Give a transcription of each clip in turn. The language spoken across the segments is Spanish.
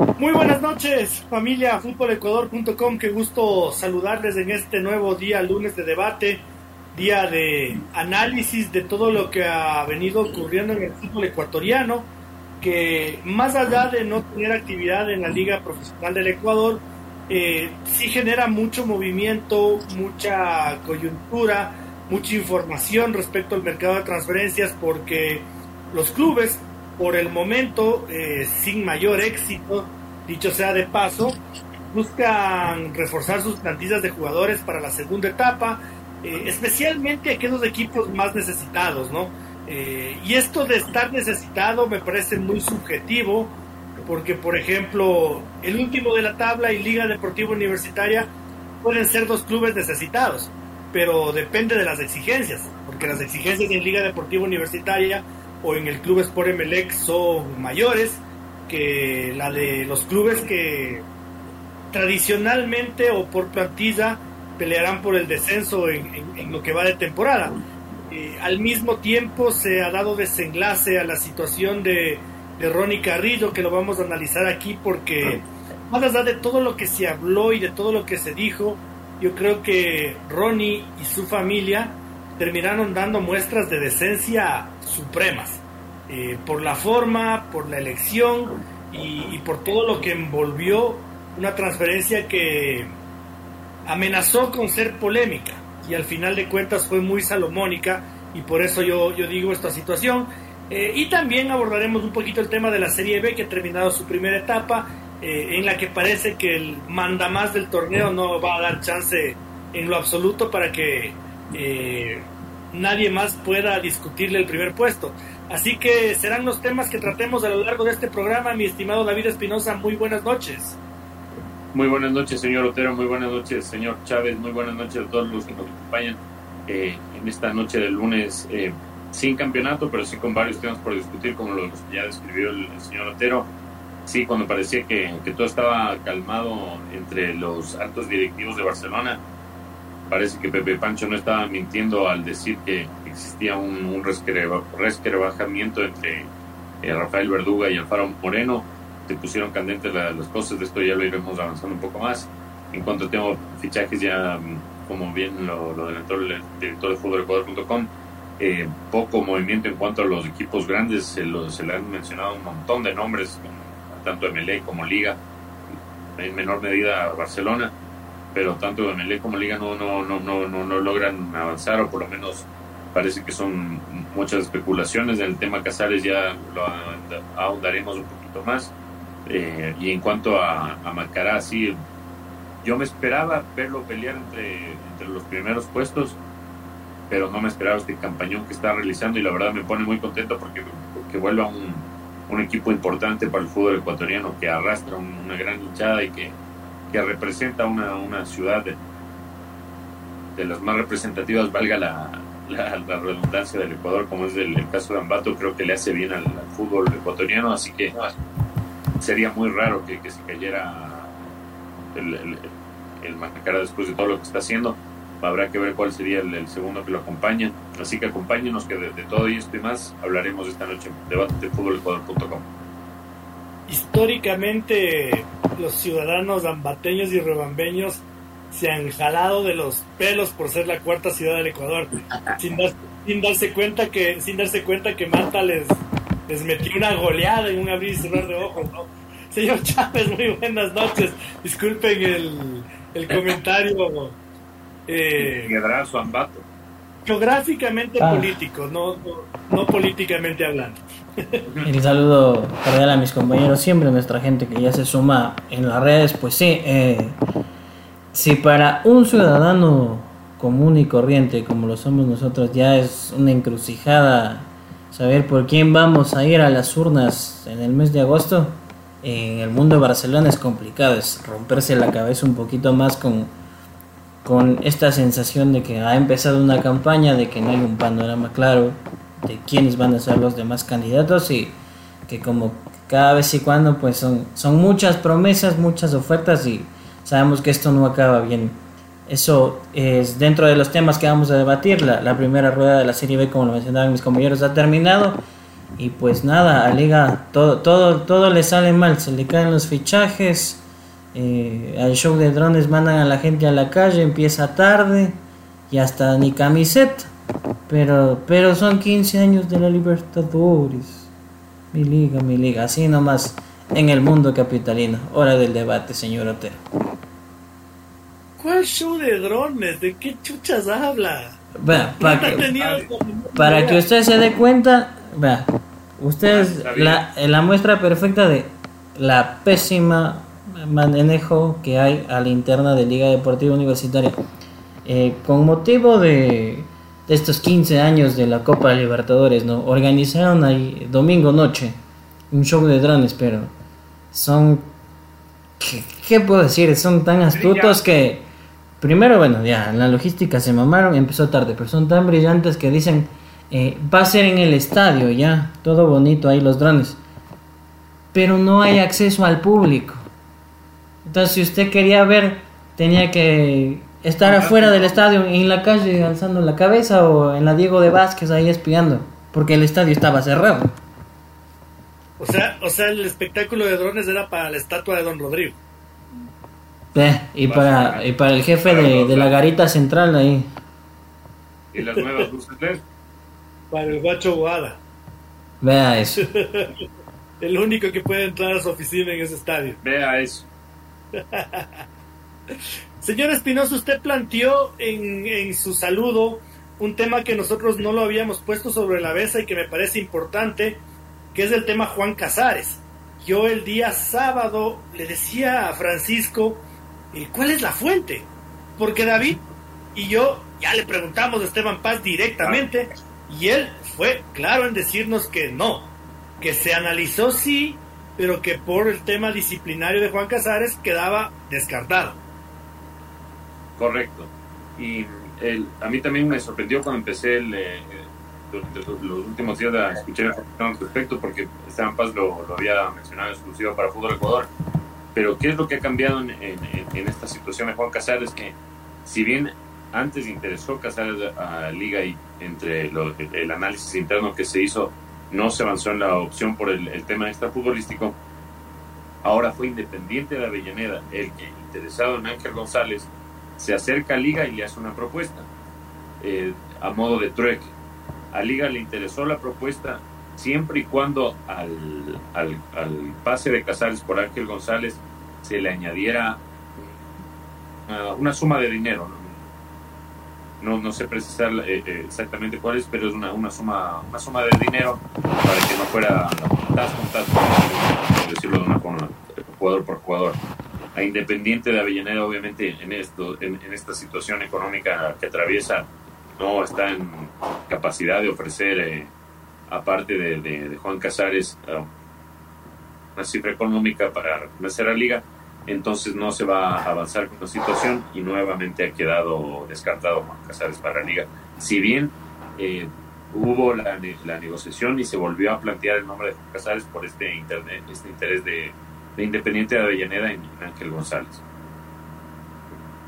Muy buenas noches, familia futbolecuador.com. Qué gusto saludarles en este nuevo día, lunes de debate, día de análisis de todo lo que ha venido ocurriendo en el fútbol ecuatoriano, que más allá de no tener actividad en la Liga Profesional del Ecuador, eh, sí genera mucho movimiento, mucha coyuntura, mucha información respecto al mercado de transferencias, porque los clubes por el momento, eh, sin mayor éxito, dicho sea de paso, buscan reforzar sus plantillas de jugadores para la segunda etapa, eh, especialmente aquellos equipos más necesitados, ¿no? Eh, y esto de estar necesitado me parece muy subjetivo, porque por ejemplo, el último de la tabla y Liga Deportiva Universitaria pueden ser dos clubes necesitados, pero depende de las exigencias, porque las exigencias en Liga Deportiva Universitaria o en el Club Sport Emelec son mayores que la de los clubes que tradicionalmente o por plantilla pelearán por el descenso en, lo que va de temporada. Eh, al mismo tiempo se ha dado desenlace a la situación de, de Ronnie Carrillo, que lo vamos a analizar aquí porque más allá de todo lo que se habló y de todo lo que se dijo, yo creo que Ronnie y su familia terminaron dando muestras de decencia supremas. Eh, por la forma, por la elección y, por todo lo que envolvió una transferencia que amenazó con ser polémica y al final de cuentas fue muy salomónica y por eso yo, yo digo esta situación. Eh, y también abordaremos un poquito el tema de la Serie B que ha terminado su primera etapa, eh, en la que parece que el mandamás del torneo no va a dar chance en lo absoluto para que nadie más pueda discutirle el primer puesto. Así que serán los temas que tratemos a lo largo de este programa, mi estimado David Espinosa. Muy buenas noches. Muy buenas noches, señor Otero. Muy buenas noches, señor Chávez. Muy buenas noches a todos los que nos acompañan eh, en esta noche del lunes. Eh, sin campeonato, pero sí con varios temas por discutir, como los que ya describió el, señor Otero. Sí, cuando parecía que todo estaba calmado entre los altos directivos de Barcelona, parece que Pepe Pancho no estaba mintiendo al decir que existía un, un resquebrajamiento entre eh, Rafael Verduga y Alfaro Moreno. Se pusieron candentes las cosas, de esto ya lo iremos avanzando un poco más. En cuanto tengo fichajes, ya mm, como bien lo, lo adelantó el director de fútbol eh, poco movimiento en cuanto a los equipos grandes, se, se le han mencionado un montón de nombres, tanto MLE como Liga, en menor medida Barcelona pero tanto MLE como Liga no, no, no, no, no, logran avanzar, o por lo menos parece que son muchas especulaciones. En el tema Casares ya lo ahondaremos un poquito más. Eh, y en cuanto a, a Macará, sí, yo me esperaba verlo pelear entre, entre los primeros puestos, pero no me esperaba este campañón que está realizando y la verdad me pone muy contento porque, porque vuelva un, un equipo importante para el fútbol ecuatoriano que arrastra una gran hinchada y que que representa una, una ciudad de, las más representativas, valga la, la, redundancia del Ecuador, como es el, caso de Ambato, creo que le hace bien al, fútbol ecuatoriano, así que sería muy raro que, se cayera el, el, el después de todo lo que está haciendo. Habrá que ver cuál sería el, segundo que lo acompaña. Así que acompáñenos, que de, todo esto y más hablaremos esta noche en debate de fútbolecuador.com históricamente los ciudadanos ambateños y rebambeños se han jalado de los pelos por ser la cuarta ciudad del Ecuador, sin, darse cuenta que sin darse cuenta que Manta les, les metió una goleada en un abrir y cerrar de ojos, Señor Chávez, muy buenas noches. Disculpen el, el comentario. Eh, ambato. Geográficamente político, no, no políticamente hablando. El saludo cordial a mis compañeros, siempre nuestra gente que ya se suma en las redes, pues sí, eh, si para un ciudadano común y corriente como lo somos nosotros ya es una encrucijada saber por quién vamos a ir a las urnas en el mes de agosto, en el mundo de Barcelona es complicado, es romperse la cabeza un poquito más con, con esta sensación de que ha empezado una campaña, de que no hay un panorama claro, de quiénes van a ser los demás candidatos y que como cada vez y cuando pues son, son muchas promesas, muchas ofertas y sabemos que esto no acaba bien. Eso es dentro de los temas que vamos a debatir. La, la primera rueda de la Serie B, como lo mencionaban mis compañeros, ha terminado Y pues nada, a Liga todo, todo, todo le sale mal, se le caen los fichajes, eh, al show de drones mandan a la gente a la calle, empieza tarde y hasta ni camiseta. Pero, pero son 15 años de la Libertadores. Mi liga, mi liga, así nomás en el mundo capitalino. Hora del debate, señor Otero. ¿Cuál show de drones? ¿De qué chuchas habla? Vea, para que, para que usted se dé cuenta, vea, usted es la, la muestra perfecta de la pésima manejo que hay a la interna de Liga Deportiva Universitaria. Eh, con motivo de, de, estos 15 años de la Copa Libertadores, ¿no? Organizaron ahí domingo noche un show de drones, pero son... ¿Qué, qué puedo decir? Son tan astutos que... Primero, bueno, ya, la logística se mamaron, empezó tarde, pero son tan brillantes que dicen, eh, va a ser en el estadio, ya, todo bonito ahí los drones. Pero no hay acceso al público. Entonces, si usted quería ver, tenía que estar afuera del estadio, en la calle, alzando la cabeza, o en la Diego de Vázquez ahí espiando, porque el estadio estaba cerrado. O sea, o sea, el espectáculo de drones era para la estatua de Don Rodrigo. Eh, y, para, y para el jefe de, de la garita central ahí. ¿Y las nuevas luces LED? Para el guacho Guada. Vea eso. el único que puede entrar a su oficina en ese estadio. Vea eso. Señor Espinosa, usted planteó en, en, su saludo un tema que nosotros no lo habíamos puesto sobre la mesa y que me parece importante, que es el tema Juan Casares. Yo el día sábado le decía a Francisco, ¿cuál es la fuente? Porque David y yo ya le preguntamos a Esteban Paz directamente y él fue claro en decirnos que no, que se analizó sí, pero que por el tema disciplinario de Juan Casares quedaba descartado. Correcto. Y el, a mí también me sorprendió cuando empecé el, eh, durante los últimos días a escuchar información al respecto, porque Esteban Paz lo, lo, había mencionado exclusivo para Fútbol Ecuador. Pero ¿qué es lo que ha cambiado en, en, en esta situación de Juan Casares? Que si bien antes interesó Casares a, a Liga y entre lo, el análisis interno que se hizo no se avanzó en la opción por el, el tema extrafutbolístico, ahora fue Independiente de Avellaneda el que interesado en Ángel González se acerca a Liga y le hace una propuesta eh, a modo de trueque. A Liga le interesó la propuesta siempre y cuando al, al, al, pase de Casares por Ángel González se le añadiera una, una suma de dinero. No, no, no sé precisar eh, eh, exactamente cuál es, pero es una, una, suma, una suma de dinero para que no fuera tas con tas, decirlo de una forma, jugador por jugador. A Independiente de Avellaneda, obviamente, en, esto, en, esta situación económica que atraviesa, no está en capacidad de ofrecer, eh, aparte de, Juan Casares, una cifra económica para reconocer a la liga, entonces no se va a avanzar con la situación y nuevamente ha quedado descartado Juan Casares para la liga. Si bien eh, hubo la, la, negociación y se volvió a plantear el nombre de Juan Casares por este, internet, este interés de, de Independiente de Avellaneda en Ángel González.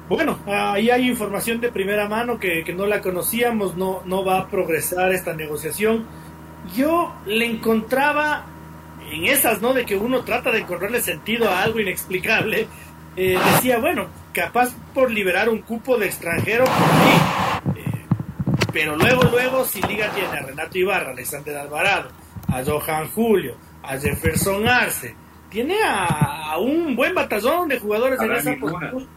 Bueno, ahí hay información de primera mano que, que, no la conocíamos, no, no va a progresar esta negociación. Yo le encontraba en esas, ¿no? De que uno trata de encontrarle sentido a algo inexplicable. Eh, decía, bueno, capaz por liberar un cupo de extranjero, sí. Eh, pero luego, luego, si Liga tiene a Renato Ibarra, a Alexander Alvarado, a Johan Julio, a Jefferson Arce, tiene a, a un buen batallón de jugadores a en esa posición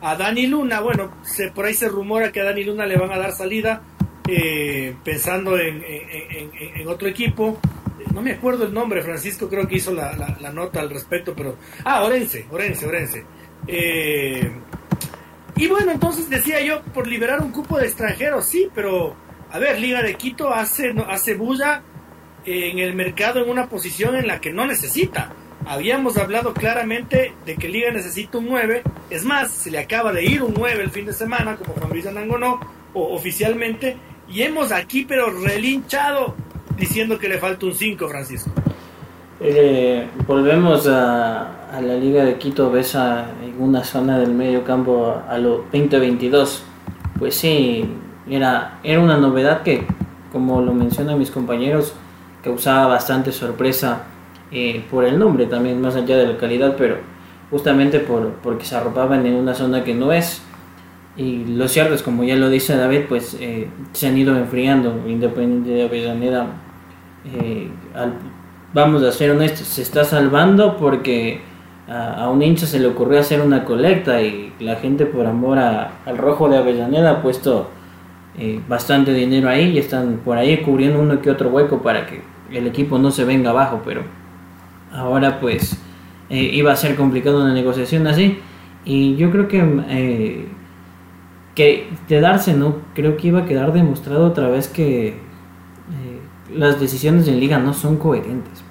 a Dani Luna, bueno, se, por ahí se rumora que a Dani Luna le van a dar salida eh, pensando en, en, en, en, otro equipo. No me acuerdo el nombre, Francisco creo que hizo la, nota al respecto, pero... Ah, Orense, Orense, Orense. Eh, y bueno, entonces decía yo, por liberar un cupo de extranjeros, sí, pero... A ver, Liga de Quito hace, hace bulla en el mercado en una posición en la que no necesita habíamos hablado claramente de que Liga necesita un 9. Es más, se le acaba de ir un 9 el fin de semana, como Juan Luis Anangonó, o oficialmente. Y hemos aquí, pero relinchado, diciendo que le falta un 5, Francisco. Eh, volvemos a, a, la Liga de Quito, ves a, en una zona del medio campo a, a lo 2022. Pues sí, era, era una novedad que, como lo mencionan mis compañeros, causaba bastante sorpresa eh, por el nombre también, más allá de la calidad, pero justamente por, porque se arropaban en una zona que no es. Y los cierto como ya lo dice David, pues eh, se han ido enfriando, Independiente de Avellaneda. Eh, vamos a ser honestos, se está salvando porque a, un hincha se le ocurrió hacer una colecta y la gente por amor al rojo de Avellaneda ha puesto eh, bastante dinero ahí y están por ahí cubriendo uno que otro hueco para que el equipo no se venga abajo, pero ahora pues eh, iba a ser complicado una negociación así y yo creo que que de darse no creo que iba a quedar demostrado otra vez que las decisiones en liga no son coherentes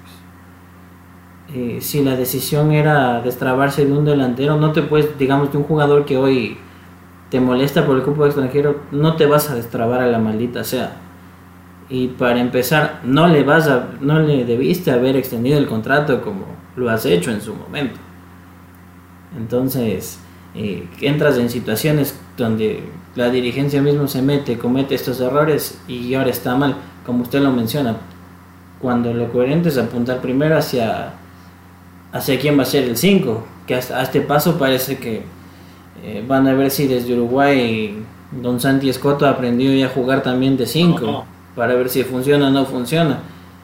eh, si la decisión era destrabarse de un delantero, no te puedes, digamos, de un jugador que hoy te molesta por el grupo extranjero, no te vas a destrabar a la maldita sea. Y para empezar, no le vas a, no le debiste haber extendido el contrato como lo has hecho en su momento. Entonces, eh, entras en situaciones donde la dirigencia mismo se mete, comete estos errores y ahora está mal, como usted lo menciona. Cuando lo coherente es apuntar primero hacia hacia quién va a ser el 5, que hasta a este paso parece que eh, van a ver si desde Uruguay Don Santi Escoto ha aprendido ya a jugar también de 5, para ver si funciona o no funciona.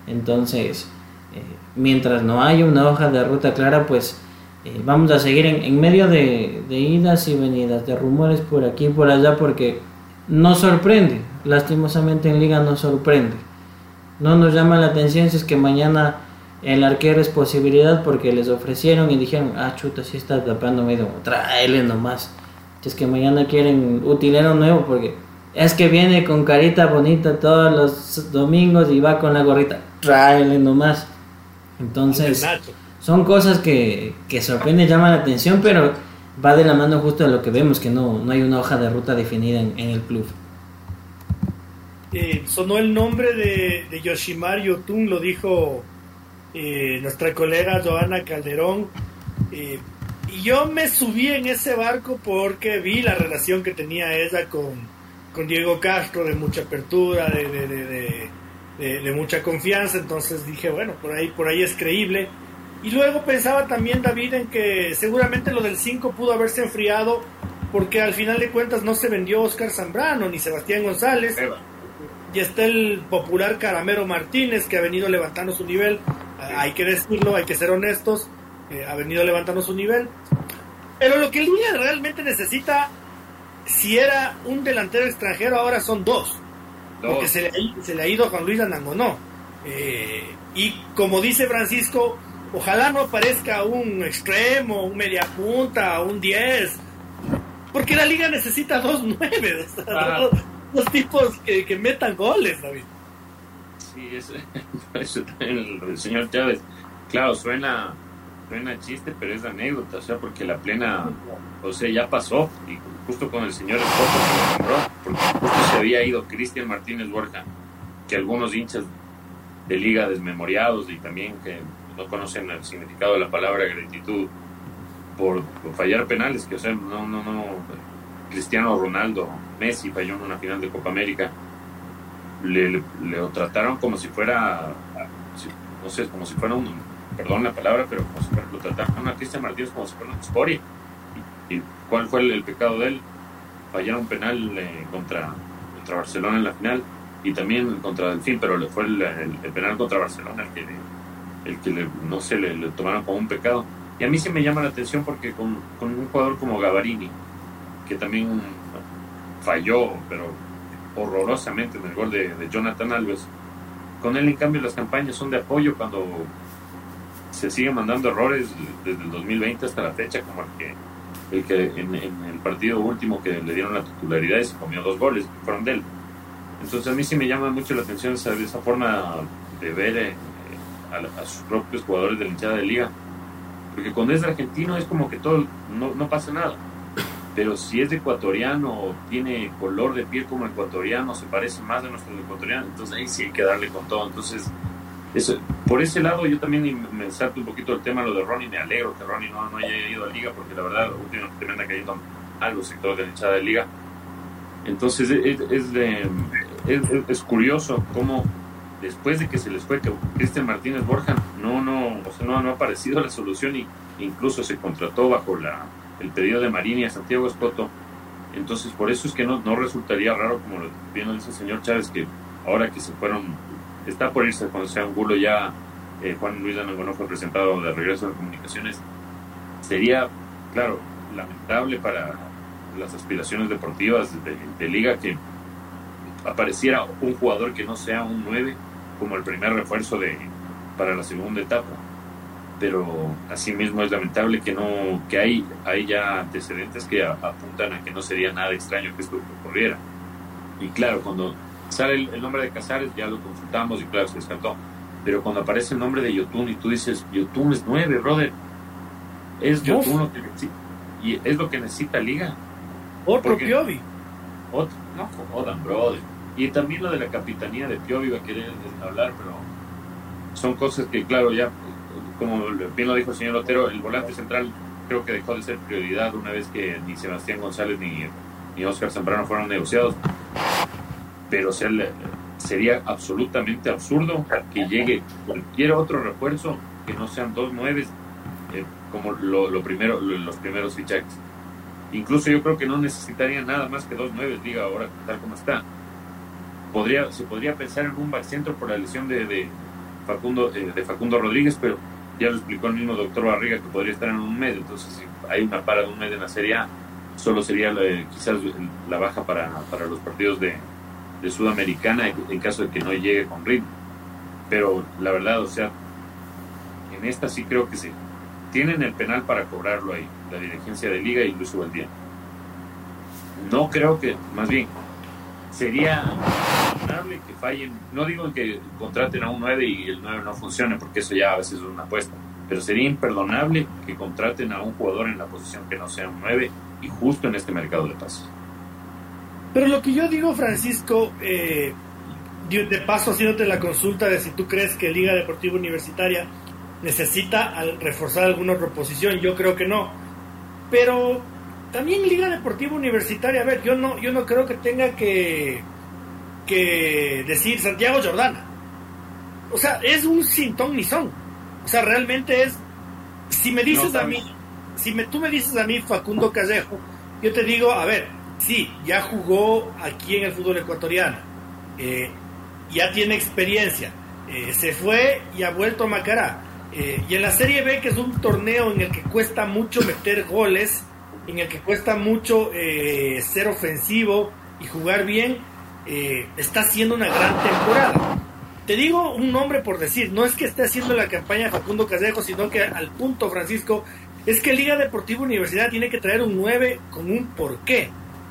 Entonces, eh, mientras no haya una hoja de ruta clara, pues eh, vamos a seguir en, en medio de, idas y venidas, de rumores por aquí y por allá, porque no sorprende, lastimosamente en liga no sorprende. No nos llama la atención si es que mañana el arquero es posibilidad porque les ofrecieron y dijeron, ah, chuta, si está tapando medio, tráele nomás. Es que mañana quieren utilero nuevo porque es que viene con carita bonita todos los domingos y va con la gorrita, tráele nomás. Entonces, son cosas que, que sorprenden, llaman la atención, pero va de la mano justo a lo que vemos, que no, no hay una hoja de ruta definida en, el club. Eh, sonó el nombre de, de Yoshimar lo dijo eh, nuestra colega Joana Calderón. Eh, y yo me subí en ese barco porque vi la relación que tenía ella con, con Diego Castro, de mucha apertura, de, de, de, mucha confianza. Entonces dije, bueno, por ahí, por ahí es creíble. Y luego pensaba también, David, en que seguramente lo del 5 pudo haberse enfriado porque al final de cuentas no se vendió Oscar Zambrano ni Sebastián González. Y está el popular Caramero Martínez que ha venido levantando su nivel hay que decirlo, hay que ser honestos, eh, ha venido levantando su nivel. Pero lo que el Liga realmente necesita, si era un delantero extranjero, ahora son dos. Porque se le, ha ido Juan Luis Anangonó. Eh, y como dice Francisco, ojalá no aparezca un extremo, un media punta, un 10. Porque la liga necesita dos nueve, dos, tipos que, que metan goles, David. Sí, eso, eso el, el, señor Chávez. Claro, suena, suena chiste, pero es anécdota, o sea, porque la plena, o sea, ya pasó, y justo con el señor Escoto se lo nombró, porque justo se había ido Cristian Martínez Borja, que algunos hinchas de liga desmemoriados y también que no conocen el significado de la palabra gratitud por, fallar penales, que o sea, no, no, no, Cristiano Ronaldo, Messi falló en una final de Copa América le, le, trataron como si fuera, no sé, como si fuera un, perdón la palabra, pero como si fuera, lo trataron a Cristian Martínez como si fuera una escoria. ¿Y, cuál fue el, pecado de él? Fallar un penal eh, contra, contra Barcelona en la final y también contra Delfín, pero le fue el, el, penal contra Barcelona el que, el que no sé, le, tomaron como un pecado. Y a mí sí me llama la atención porque con, un jugador como Gavarini, que también falló, pero horrorosamente en el gol de, Jonathan Alves. Con él, en cambio, las campañas son de apoyo cuando se siguen mandando errores desde el 2020 hasta la fecha, como el que, el que en, el partido último que le dieron la titularidad y se comió dos goles, fueron de él. Entonces a mí sí me llama mucho la atención esa, esa forma de ver eh, a, sus propios jugadores de la hinchada de liga. Porque cuando es argentino es como que todo, no, no pasa nada pero si es ecuatoriano, tiene color de piel como ecuatoriano, se parece más de nuestro ecuatoriano, entonces ahí sí hay que darle con todo. Entonces, eso, por ese lado yo también me salto un poquito el tema lo de Ronnie, me alegro que Ronnie no, no haya ido a liga, porque la verdad últimamente me anda cayendo algo sector de la hinchada de liga. Entonces es, es, de, es, es curioso cómo después de que se les fue Cristian Martínez Borja, no, no, o sea, no, no ha aparecido la solución y incluso se contrató bajo la, el pedido de Marini a Santiago Escoto. Entonces, por eso es que no, no resultaría raro, como lo bien dice el señor Chávez, que ahora que se fueron, está por irse cuando sea Angulo ya, eh, Juan Luis Anangonó fue presentado de regreso de comunicaciones, sería, claro, lamentable para las aspiraciones deportivas de, de liga que apareciera un jugador que no sea un 9 como el primer refuerzo de, para la segunda etapa. Pero asimismo es lamentable que no que hay, hay ya antecedentes que apuntan a que no sería nada extraño que esto ocurriera. Y claro, cuando sale el, nombre de Casares ya lo consultamos y claro, se descartó. Pero cuando aparece el nombre de Yotun y tú dices, Yotun es 9, brother. Es Yotun lo que y es lo que necesita Liga. Otro Piovi. Otro, no jodan, brother. Y también lo de la capitanía de Piovi iba a querer hablar, pero son cosas que, claro, ya, como bien lo dijo el señor Otero, el volante central creo que dejó de ser prioridad una vez que ni Sebastián González ni, ni Oscar Zambrano fueron negociados. Pero sería absolutamente absurdo que llegue cualquier otro refuerzo que no sean dos nueves eh, como lo, primero, los primeros fichajes. Incluso yo creo que no necesitaría nada más que dos nueves, diga ahora tal como está se podría pensar en un back centro por la lesión de, Facundo, eh, de Facundo Rodríguez, pero ya lo explicó el mismo doctor Barriga que podría estar en un mes, entonces si hay una para de un mes en la Serie A, solo sería quizás la baja para, los partidos de, de, Sudamericana en caso de que no llegue con ritmo. Pero la verdad, o sea, en esta sí creo que sí. Tienen el penal para cobrarlo ahí, la dirigencia de liga y Luis Valdía. No creo que, más bien, sería imperdonable que fallen. No digo que contraten a un 9 y el 9 no funcione, porque eso ya a veces es una apuesta. Pero sería imperdonable que contraten a un jugador en la posición que no sea un 9 y justo en este mercado de pasos. Pero lo que yo digo, Francisco, eh, de paso haciéndote la consulta de si tú crees que Liga Deportiva Universitaria necesita reforzar alguna reposición, yo creo que no. Pero también Liga Deportiva Universitaria, a ver, yo no, yo no creo que tenga que, que decir Santiago Jordana. O sea, es un sin ni son. O sea, realmente es, si me dices a mí, si me, tú me dices a mí Facundo Callejo, yo te digo, a ver, sí, ya jugó aquí en el fútbol ecuatoriano, eh, ya tiene experiencia, eh, se fue y ha vuelto a Macará. Eh, y en la Serie B, que es un torneo en el que cuesta mucho meter goles, en el que cuesta mucho eh, ser ofensivo y jugar bien, eh, está haciendo una gran temporada. Te digo un nombre por decir, no es que esté haciendo la campaña Facundo Casejo, sino que al punto, Francisco, es que Liga Deportiva Universidad tiene que traer un 9 con un porqué,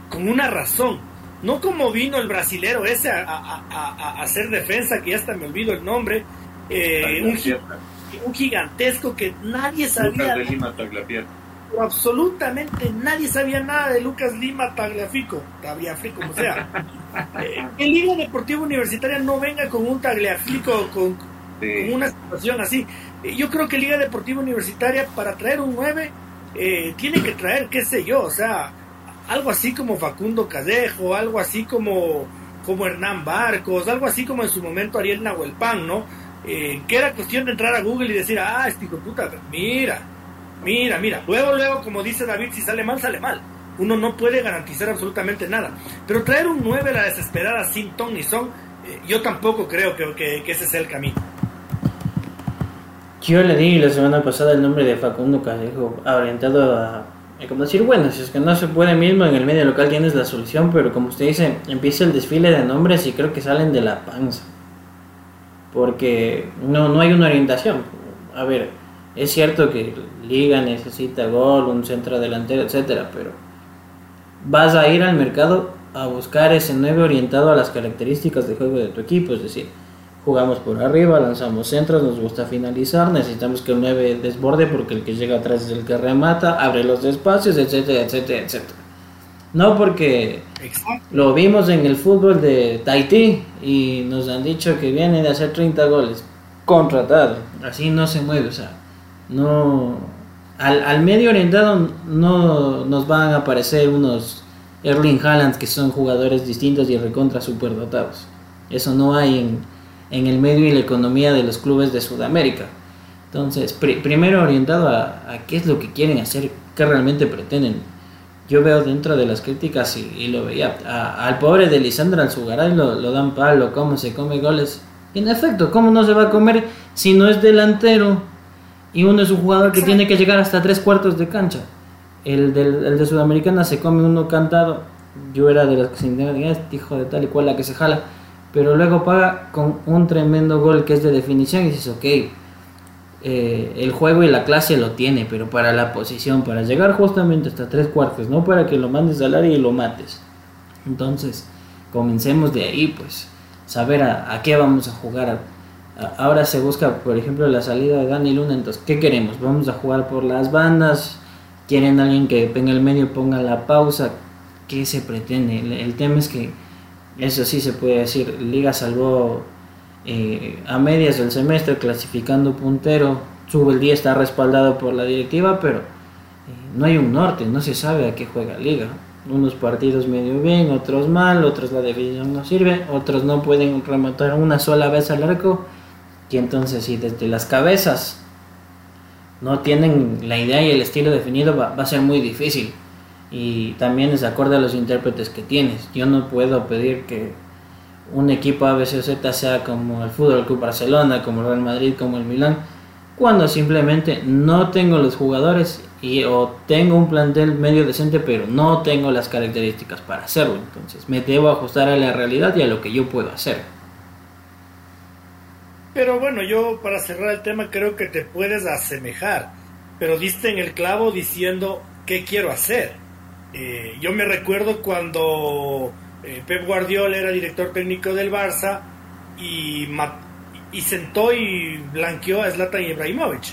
con una razón. No como vino el brasilero ese a, hacer defensa, que ya hasta me olvido el nombre, eh, un, gigantesco que nadie sabía absolutamente nadie sabía nada de Lucas Lima Tagliafico, Tagliafico, como sea. el Liga Deportiva Universitaria no venga con un Tagliafico, con, una situación así. Eh, yo creo que Liga Deportiva Universitaria, para traer un 9, eh, tiene que traer, qué sé yo, o sea, algo así como Facundo Callejo, algo así como, como Hernán Barcos, algo así como en su momento Ariel Nahuelpan, ¿no? Eh, que era cuestión de entrar a Google y decir, ah, este hijo de puta, mira, Mira, mira, luego, luego, como dice David, si sale mal, sale mal. Uno no puede garantizar absolutamente nada. Pero traer un 9 a la desesperada sin ton ni son, eh, yo tampoco creo que, ese sea el camino. Yo le di la semana pasada el nombre de Facundo Callejo, orientado a, como decir, bueno, si es que no se puede mismo en el medio local tienes la solución, pero como usted dice, empieza el desfile de nombres y creo que salen de la panza. Porque no, no hay una orientación. A ver, es cierto que Liga necesita gol, un centro delantero, etcétera, pero vas a ir al mercado a buscar ese 9 orientado a las características de juego de tu equipo, es decir, jugamos por arriba, lanzamos centros, nos gusta finalizar, necesitamos que el 9 desborde porque el que llega atrás es el que remata, abre los espacios, etcétera, etcétera, etcétera. No porque lo vimos en el fútbol de Tahití y nos han dicho que viene de hacer 30 goles. Contratado. Así no se mueve, o sea, no al, medio orientado no nos van a aparecer unos Erling Haaland que son jugadores distintos y recontra super dotados. Eso no hay en, en el medio y la economía de los clubes de Sudamérica. Entonces, primero orientado a, qué es lo que quieren hacer, qué realmente pretenden. Yo veo dentro de las críticas y, lo veía, al pobre de Lisandro Alzugaray lo, lo dan palo, cómo se come goles. En efecto, ¿cómo no se va a comer si no es delantero y uno es un jugador que tiene que llegar hasta tres cuartos de cancha? El, del, el de Sudamericana se come uno cantado. Yo era de los que se indican, este hijo de tal y cual la que se jala. Pero luego paga con un tremendo gol que es de definición y dices, ok, eh, el juego y la clase lo tiene, pero para la posición, para llegar justamente hasta tres cuartos, no para que lo mandes al área y lo mates. Entonces, comencemos de ahí, pues, saber a, qué vamos a jugar. Ahora se busca, por ejemplo, la salida de Dani Luna, entonces, ¿qué queremos? ¿Vamos a jugar por las bandas? quieren alguien que venga el medio, ponga la pausa, ¿qué se pretende? El, tema es que, eso sí se puede decir, Liga salvó eh, a medias del semestre clasificando puntero, sube el día, está respaldado por la directiva, pero eh, no hay un norte, no se sabe a qué juega Liga. Unos partidos medio bien, otros mal, otros la definición no sirve, otros no pueden rematar una sola vez al arco, y entonces si desde las cabezas no tienen la idea y el estilo definido, va, a ser muy difícil. Y también es acorde a los intérpretes que tienes. Yo no puedo pedir que un equipo Z sea como el Fútbol Club Barcelona, como el Real Madrid, como el Milán, cuando simplemente no tengo los jugadores y o tengo un plantel medio decente, pero no tengo las características para hacerlo. Entonces me debo ajustar a la realidad y a lo que yo puedo hacer. Pero bueno, yo para cerrar el tema creo que te puedes asemejar, pero diste en el clavo diciendo qué quiero hacer. Eh, yo me recuerdo cuando eh, Pep Guardiola era director técnico del Barça y, y sentó y blanqueó a Zlatan Ibrahimovic.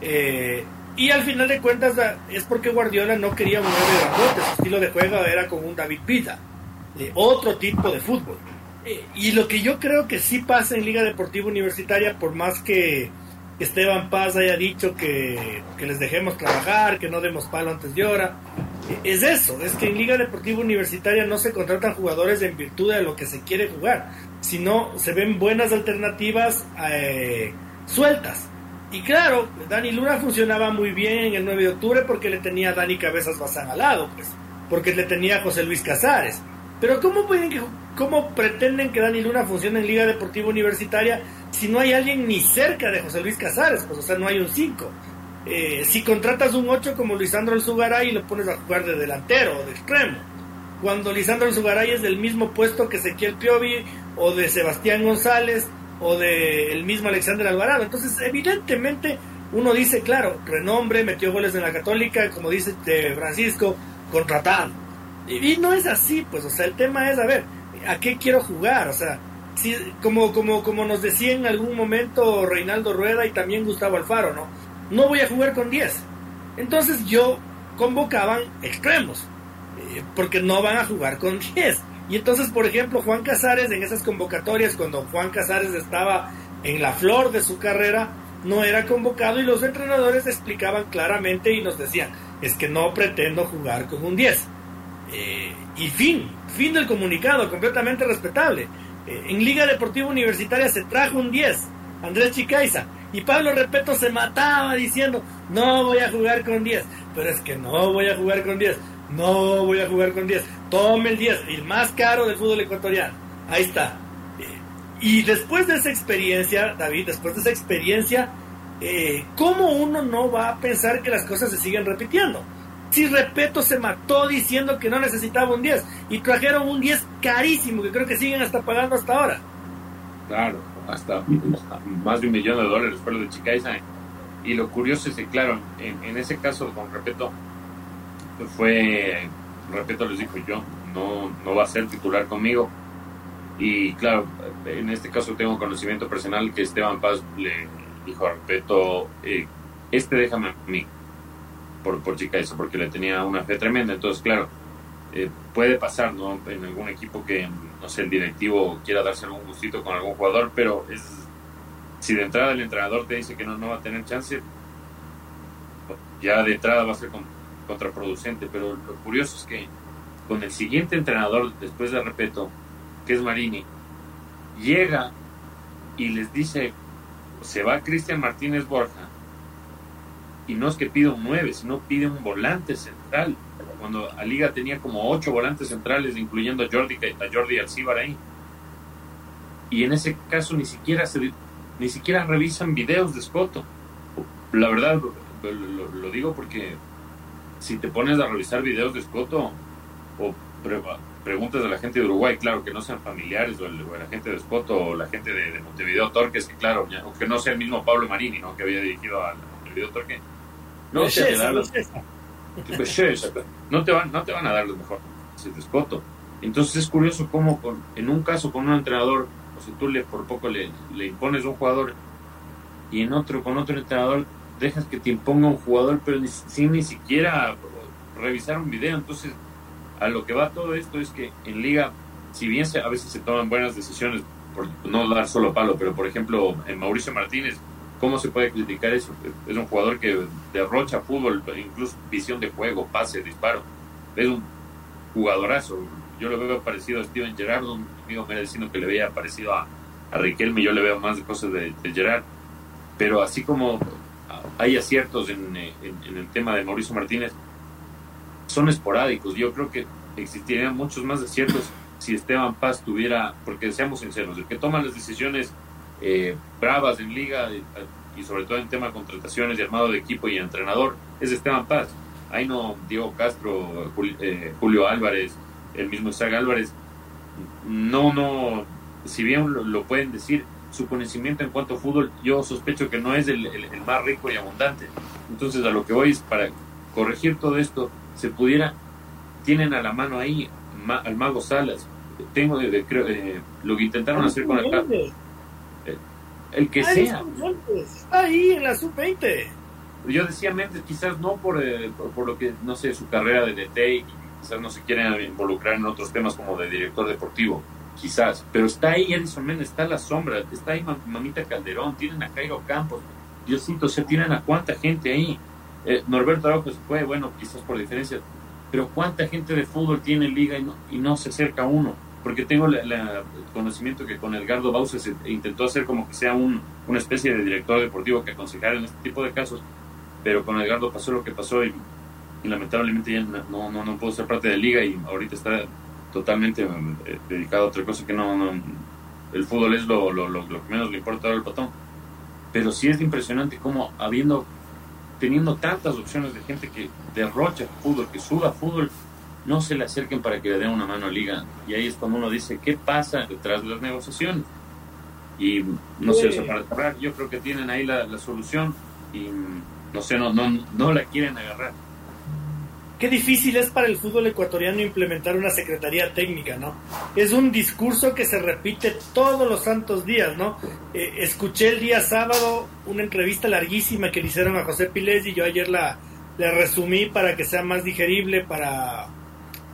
Eh, y al final de cuentas es porque Guardiola no quería un 9 de su estilo de juego era como un David Villa, de otro tipo de fútbol. Eh, y lo que yo creo que sí pasa en Liga Deportiva Universitaria, por más que Esteban Paz haya dicho que, les dejemos trabajar, que no demos palo antes de hora, eh, es eso, es que en Liga Deportiva Universitaria no se contratan jugadores en virtud de lo que se quiere jugar, sino se ven buenas alternativas eh, sueltas. Y claro, Dani Luna funcionaba muy bien en el 9 de octubre porque le tenía Dani Cabezas Bazán al lado, pues, porque le tenía José Luis Casares. Pero ¿cómo pueden ¿Cómo pretenden que Dani Luna funcione en Liga Deportiva Universitaria si no hay alguien ni cerca de José Luis Casares? Pues, o sea, no hay un 5. Eh, si contratas un 8 como Lisandro Alzugaray y lo pones a jugar de delantero o de extremo, cuando Lisandro Alzugaray es del mismo puesto que Ezequiel Piovi o de Sebastián González o de el mismo Alexander Alvarado. Entonces, evidentemente, uno dice, claro, renombre, metió goles en la Católica, como dice de Francisco, contratado. Y, no es así, pues, o sea, el tema es, a ver, a qué quiero jugar, o sea, si, como, como, como nos decía en algún momento Reinaldo Rueda y también Gustavo Alfaro, ¿no? No voy a jugar con 10. Entonces yo convocaban extremos, eh, porque no van a jugar con 10. Y entonces, por ejemplo, Juan Casares en esas convocatorias, cuando Juan Casares estaba en la flor de su carrera, no era convocado y los entrenadores explicaban claramente y nos decían, es que no pretendo jugar con un 10. Eh, y fin, fin del comunicado, completamente respetable. Eh, en Liga Deportiva Universitaria se trajo un 10, Andrés Chicaiza, y Pablo Repeto se mataba diciendo, no voy a jugar con 10, pero es que no voy a jugar con 10, no voy a jugar con 10, tome el 10, el más caro del fútbol ecuatoriano, ahí está. Eh, y después de esa experiencia, David, después de esa experiencia, ¿cómo uno no va a pensar que las cosas se siguen repitiendo? Si Repeto se mató diciendo que no necesitaba un 10 y trajeron un 10 carísimo que creo que siguen hasta pagando hasta ahora. Claro, hasta más de un millón de dólares fue lo de Chicaiza. Y lo curioso es que, claro, en, ese caso con Repeto, fue, Repeto les dijo yo, no, no va a ser titular conmigo. Y claro, en este caso tengo conocimiento personal que Esteban Paz le dijo a Repeto, eh, este déjame a mí, por, por eso porque le tenía una fe tremenda. Entonces, claro, eh, puede pasar ¿no? en algún equipo que, no sé, el directivo quiera darse algún gustito con algún jugador, pero si de entrada el entrenador te dice que no, no va a tener chance, ya de entrada va a ser contraproducente. Pero lo curioso es que con el siguiente entrenador, después de Repeto, que es Marini, llega y les dice, se va Cristian Martínez Borja, y no es que pida un 9, sino pide un volante central, cuando a Liga tenía como ocho volantes centrales, incluyendo a Jordi, a Jordi Alcibar ahí. Y en ese caso ni siquiera se, ni siquiera revisan videos de Scotto. La verdad, lo, digo porque si te pones a revisar videos de Scotto o preguntas de la gente de Uruguay, claro, que no sean familiares, o, la gente de Scotto o la gente de, Montevideo Torques, que claro, aunque no sea el mismo Pablo Marini, ¿no? que había dirigido a Montevideo Torque, no, te no te van, no te van a dar lo mejor. Entonces es curioso cómo con, en un caso con un entrenador si tú le por poco le, le impones un jugador y en otro con otro entrenador dejas que te imponga un jugador pero sin ni siquiera revisar un video. Entonces a lo que va todo esto es que en liga si bien a veces se toman buenas decisiones por no dar solo palo pero por ejemplo en Mauricio Martínez cómo se puede criticar eso es un jugador que derrocha fútbol incluso visión de juego pase disparo es un jugadorazo yo lo veo parecido a Steven Gerrard, un amigo me diciendo que le veía parecido a, a Riquelme, yo le veo más de cosas de, Gerard. Pero así como hay aciertos en, el tema de Mauricio Martínez, son esporádicos. Yo creo que existirían muchos más aciertos si Esteban Paz tuviera, porque seamos sinceros, el que toma las decisiones eh, bravas en liga y sobre todo en tema de contrataciones y armado de equipo y entrenador es Esteban Paz. Ahí no Diego Castro, eh, Julio Álvarez, el mismo Isaac Álvarez, no, no, si bien lo, pueden decir, su conocimiento en cuanto a fútbol, yo sospecho que no es el, más rico y abundante. Entonces, a lo que voy es para corregir todo esto, se pudiera, tienen a la mano ahí al Mago Salas. Tengo, de, creo, eh, lo que intentaron hacer con el eh, el que sea. ahí en la sub-20. Yo decía Méndez, quizás no por, eh, por, lo que, no sé, su carrera de DT quizás no se quieren involucrar en otros temas como de director deportivo, quizás, pero está ahí Edison Méndez, está la sombra, está ahí Mamita Calderón, tienen a Cairo Campos, Diosito, se tienen a cuánta gente ahí. Eh, Norberto Araujo se fue, bueno, quizás por diferencia, pero cuánta gente de fútbol tiene liga y no, y no se acerca a uno. Porque tengo el conocimiento que con Edgardo Bausa se intentó hacer como que sea un, una especie de director deportivo que aconsejara en este tipo de casos, pero con Edgardo pasó lo que pasó y y lamentablemente ya no, no, no puedo ser parte de la liga y ahorita está totalmente eh, dedicado a otra cosa que no, no el fútbol es lo, lo, lo, que menos le importa al patón. Pero sí es impresionante cómo habiendo, teniendo tantas opciones de gente que derrocha fútbol, que suba fútbol, no se le acerquen para que le den una mano a liga. Y ahí es cuando uno dice, ¿qué pasa detrás de las negociaciones? Y no sé, para cerrar, yo creo que tienen ahí la, la solución y no sé, no, no, no la quieren agarrar qué difícil es para el fútbol ecuatoriano implementar una secretaría técnica, ¿no? Es un discurso que se repite todos los santos días, ¿no? Eh, escuché el día sábado una entrevista larguísima que le hicieron a José Pilés y yo ayer la, resumí para que sea más digerible para,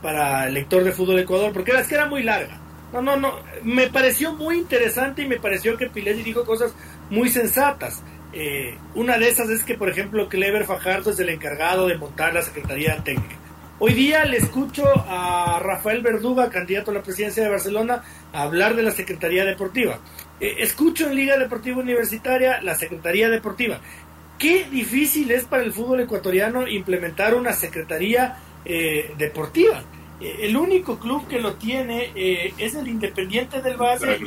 para el lector de Fútbol Ecuador, porque es que era muy larga. No, no, no, me pareció muy interesante y me pareció que Pilés dijo cosas muy sensatas. Eh, una de esas es que, por ejemplo, Clever Fajardo es el encargado de montar la Secretaría Técnica. Hoy día le escucho a Rafael Verduga, candidato a la presidencia de Barcelona, hablar de la Secretaría Deportiva. Eh, escucho en Liga Deportiva Universitaria la Secretaría Deportiva. Qué difícil es para el fútbol ecuatoriano implementar una Secretaría eh, Deportiva. el único club que lo tiene es el Independiente del Valle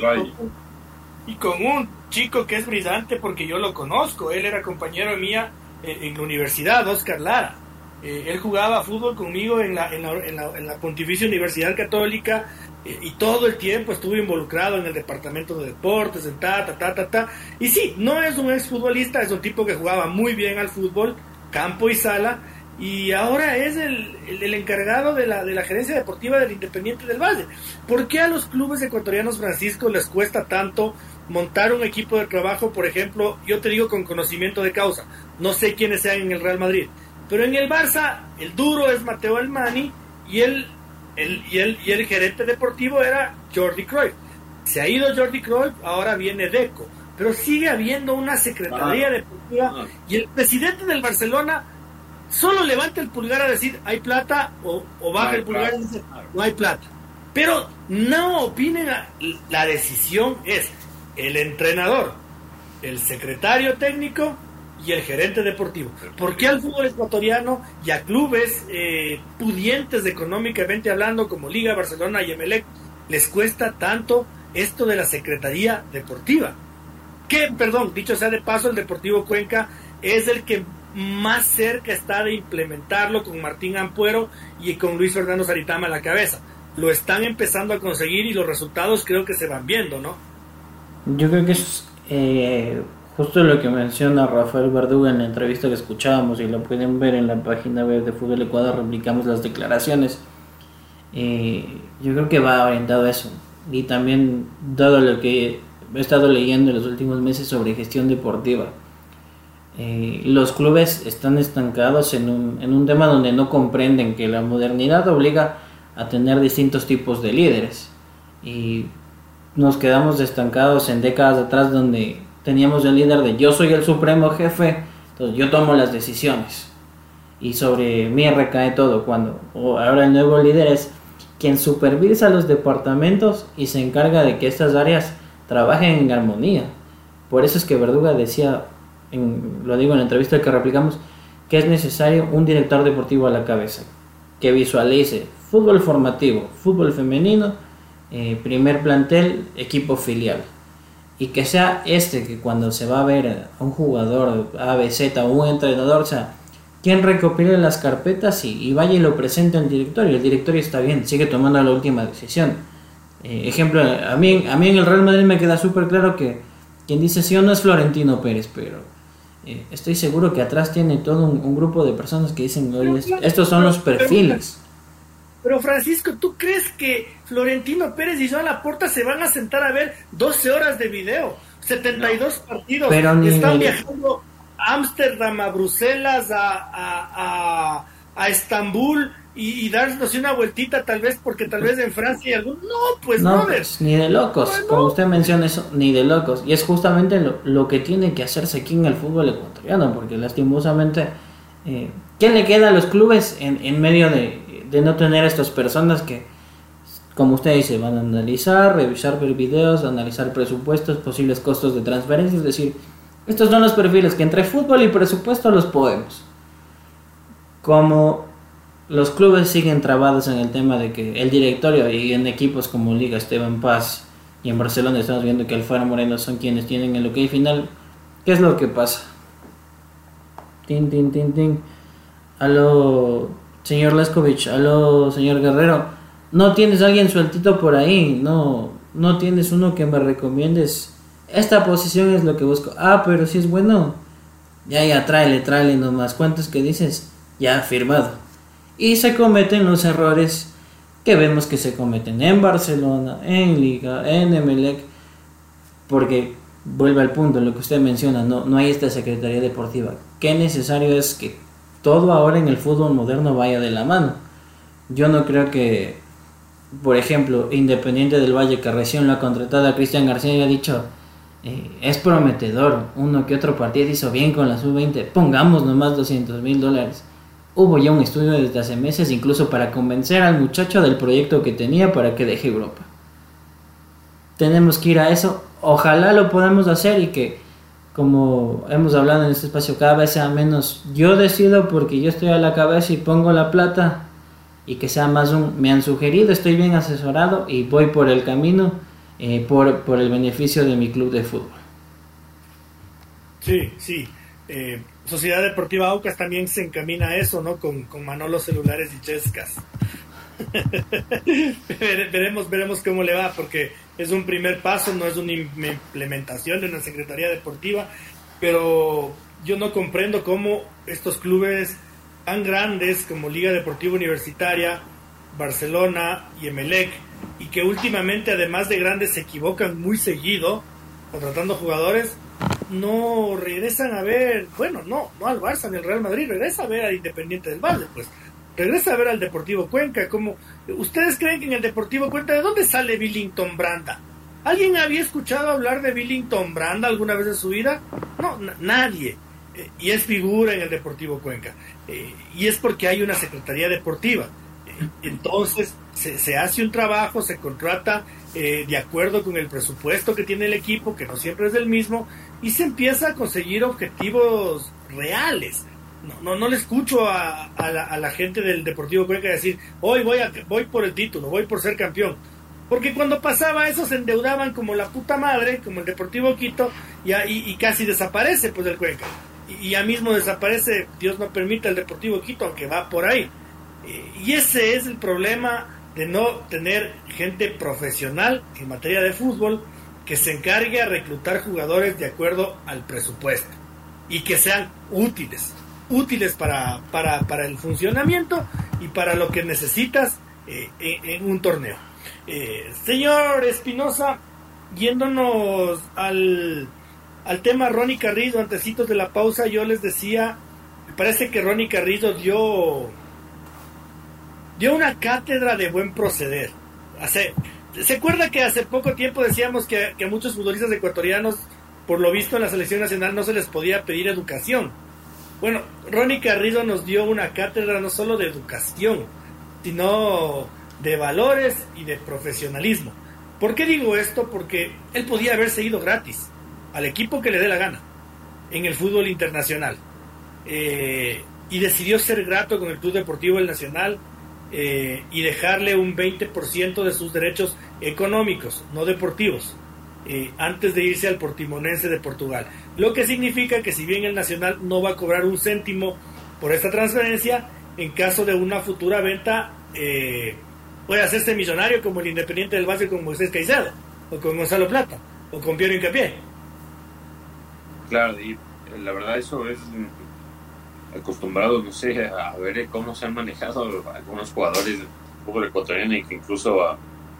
y con un chico que es brillante porque yo lo conozco. Él era compañero mía en, la universidad, Oscar Lara. Eh, él jugaba fútbol conmigo en la, en la, en la, Pontificia Universidad Católica eh, y todo el tiempo estuvo involucrado en el departamento de deportes, en ta, ta, ta, ta, ta. Y sí, no es un exfutbolista, es un tipo que jugaba muy bien al fútbol, campo y sala, y ahora es el, el, encargado de la, de la gerencia deportiva del Independiente del Valle. ¿Por qué a los clubes ecuatorianos, Francisco, les cuesta tanto montar un equipo de trabajo, por ejemplo, yo te digo con conocimiento de causa, no sé quiénes sean en el Real Madrid, pero en el Barça el duro es Mateo Almani y el, el, y el, y el gerente deportivo era Jordi Cruyff. Se ha ido Jordi Cruyff, ahora viene Deco, pero sigue habiendo una secretaría deportiva y el presidente del Barcelona solo levanta el pulgar a decir hay plata o, baja el pulgar y dice no hay plata. Pero no opinen, la decisión es el entrenador, el secretario técnico y el gerente deportivo. ¿Por qué al fútbol ecuatoriano y a clubes eh, pudientes económicamente hablando como Liga, Barcelona y Emelec les cuesta tanto esto de la Secretaría Deportiva? Que, perdón, dicho sea de paso, el Deportivo Cuenca es el que más cerca está de implementarlo con Martín Ampuero y con Luis Fernando Saritama a la cabeza. Lo están empezando a conseguir y los resultados creo que se van viendo, ¿no? Yo creo que es eh, justo lo que menciona Rafael Verduga en la entrevista que escuchábamos y lo pueden ver en la página web de Fútbol Ecuador, replicamos las declaraciones. Eh, yo creo que va orientado a eso. Y también, dado lo que he estado leyendo en los últimos meses sobre gestión deportiva, eh, los clubes están estancados en un, en un tema donde no comprenden que la modernidad obliga a tener distintos tipos de líderes. Y nos quedamos estancados en décadas atrás donde teníamos el líder de yo soy el supremo jefe, entonces yo tomo las decisiones. Y sobre mí recae todo, cuando ahora el nuevo líder es quien supervisa los departamentos y se encarga de que estas áreas trabajen en armonía. Por eso es que Verduga decía, en, lo digo en la entrevista que replicamos, que es necesario un director deportivo a la cabeza, que visualice fútbol formativo, fútbol femenino, eh, primer plantel, equipo filial y que sea este que cuando se va a ver a un jugador A, B, Z o un entrenador, o sea, quien recopile las carpetas y, vaya y lo presente al directorio. El directorio está bien, sigue tomando la última decisión. Eh, ejemplo, a mí, a mí en el Real Madrid me queda súper claro que quien dice sí o no es Florentino Pérez, pero eh, estoy seguro que atrás tiene todo un, grupo de personas que dicen, oye, estos son los perfiles. Pero Francisco, ¿tú crees que Florentino Pérez y Joan Laporta se van a sentar a ver 12 horas de video? 72 partidos. Pero Están viajando a Ámsterdam, a Bruselas, a, a, Estambul y, darnos una vueltita tal vez porque tal vez en Francia hay algún... No, pues no. Ni de locos, como usted menciona eso, ni de locos. Y es justamente lo, lo, que tiene que hacerse aquí en el fútbol ecuatoriano, porque lastimosamente... Eh, ¿Qué le queda a los clubes en, en medio de, de no tener a estas personas que, como usted dice, van a analizar, revisar videos, analizar presupuestos, posibles costos de transferencia, es decir, estos son los perfiles que entre fútbol y presupuesto los podemos. Como los clubes siguen trabados en el tema de que el directorio y en equipos como Liga Esteban Paz y en Barcelona estamos viendo que Alfaro Moreno son quienes tienen el ok final, ¿qué es lo que pasa? Tin, tin, tin, tin. A lo señor Leskovich, aló, señor Guerrero, no tienes alguien sueltito por ahí, no, no tienes uno que me recomiendes. Esta posición es lo que busco. Ah, pero si es bueno. Ya, ya, tráele, tráele nomás. ¿Cuántos que dices? Ya, firmado. Y se cometen los errores que vemos que se cometen en Barcelona, en Liga, en Emelec. Porque vuelve al punto, lo que usted menciona, no, no hay esta Secretaría Deportiva. Qué necesario es que todo ahora en el fútbol moderno vaya de la mano. Yo no creo que, por ejemplo, Independiente del Valle, que recién lo ha contratado a Cristian García, y ha dicho, eh, es prometedor, uno que otro partido hizo bien con la sub-20, pongamos nomás 200 mil dólares. Hubo ya un estudio desde hace meses, incluso para convencer al muchacho del proyecto que tenía para que deje Europa. Tenemos que ir a eso, ojalá lo podamos hacer y que como hemos hablado en este espacio, cada vez sea menos yo decido porque yo estoy a la cabeza y pongo la plata y que sea más un me han sugerido, estoy bien asesorado y voy por el camino eh, por, por, el beneficio de mi club de fútbol. Sí, sí. Eh, Sociedad Deportiva Aucas también se encamina a eso, ¿no? Con, con Manolo Celulares y Chescas. veremos, veremos cómo le va, porque es un primer paso, no es una implementación de una Secretaría Deportiva, pero yo no comprendo cómo estos clubes tan grandes como Liga Deportiva Universitaria, Barcelona y Emelec, y que últimamente además de grandes se equivocan muy seguido contratando jugadores, no regresan a ver, bueno, no, no al Barça ni al Real Madrid, regresa a ver al Independiente del Valle, pues regresa a ver al Deportivo Cuenca. Como, ¿Ustedes creen que en el Deportivo Cuenca de dónde sale Billington Branda? ¿Alguien había escuchado hablar de Billington Branda alguna vez en su vida? No, nadie. Eh, y es figura en el Deportivo Cuenca. Eh, y es porque hay una Secretaría Deportiva. Eh, entonces se, se, hace un trabajo, se contrata de acuerdo con el presupuesto que tiene el equipo, que no siempre es el mismo, y se empieza a conseguir objetivos reales. No, no, no le escucho a, la, gente del Deportivo Cuenca decir, hoy voy, a, voy por el título, voy por ser campeón. Porque cuando pasaba eso se endeudaban como la puta madre, como el Deportivo Quito, y, y, casi desaparece pues el Cuenca. Y, ya mismo desaparece, Dios no permita el Deportivo Quito, aunque va por ahí. Eh, y ese es el problema de no tener gente profesional en materia de fútbol que se encargue a reclutar jugadores de acuerdo al presupuesto y que sean útiles, útiles para, para, el funcionamiento y para lo que necesitas eh, en, un torneo. Eh, señor Espinosa, yéndonos al, al tema Ronnie Carrillo, antecitos de la pausa, yo les decía, me parece que Ronnie Carrillo dio dio una cátedra de buen proceder. Hace, ¿Se acuerda que hace poco tiempo decíamos que, que, muchos futbolistas ecuatorianos, por lo visto en la selección nacional, no se les podía pedir educación? Bueno, Ronnie Carrizo nos dio una cátedra no solo de educación, sino de valores y de profesionalismo. ¿Por qué digo esto? Porque él podía haber seguido gratis al equipo que le dé la gana en el fútbol internacional. Eh, y decidió ser grato con el Club Deportivo El Nacional eh, y dejarle un 20% de sus derechos económicos, no deportivos, eh, antes de irse al Portimonense de Portugal. Lo que significa que si bien el Nacional no va a cobrar un céntimo por esta transferencia, en caso de una futura venta eh, puede hacerse millonario como el Independiente del Valle con Moisés Caicedo, o con Gonzalo Plata, o con Piero Incapié. Claro, y la verdad eso es acostumbrados, no sé, a ver cómo se han manejado algunos jugadores del fútbol ecuatoriano y que incluso a,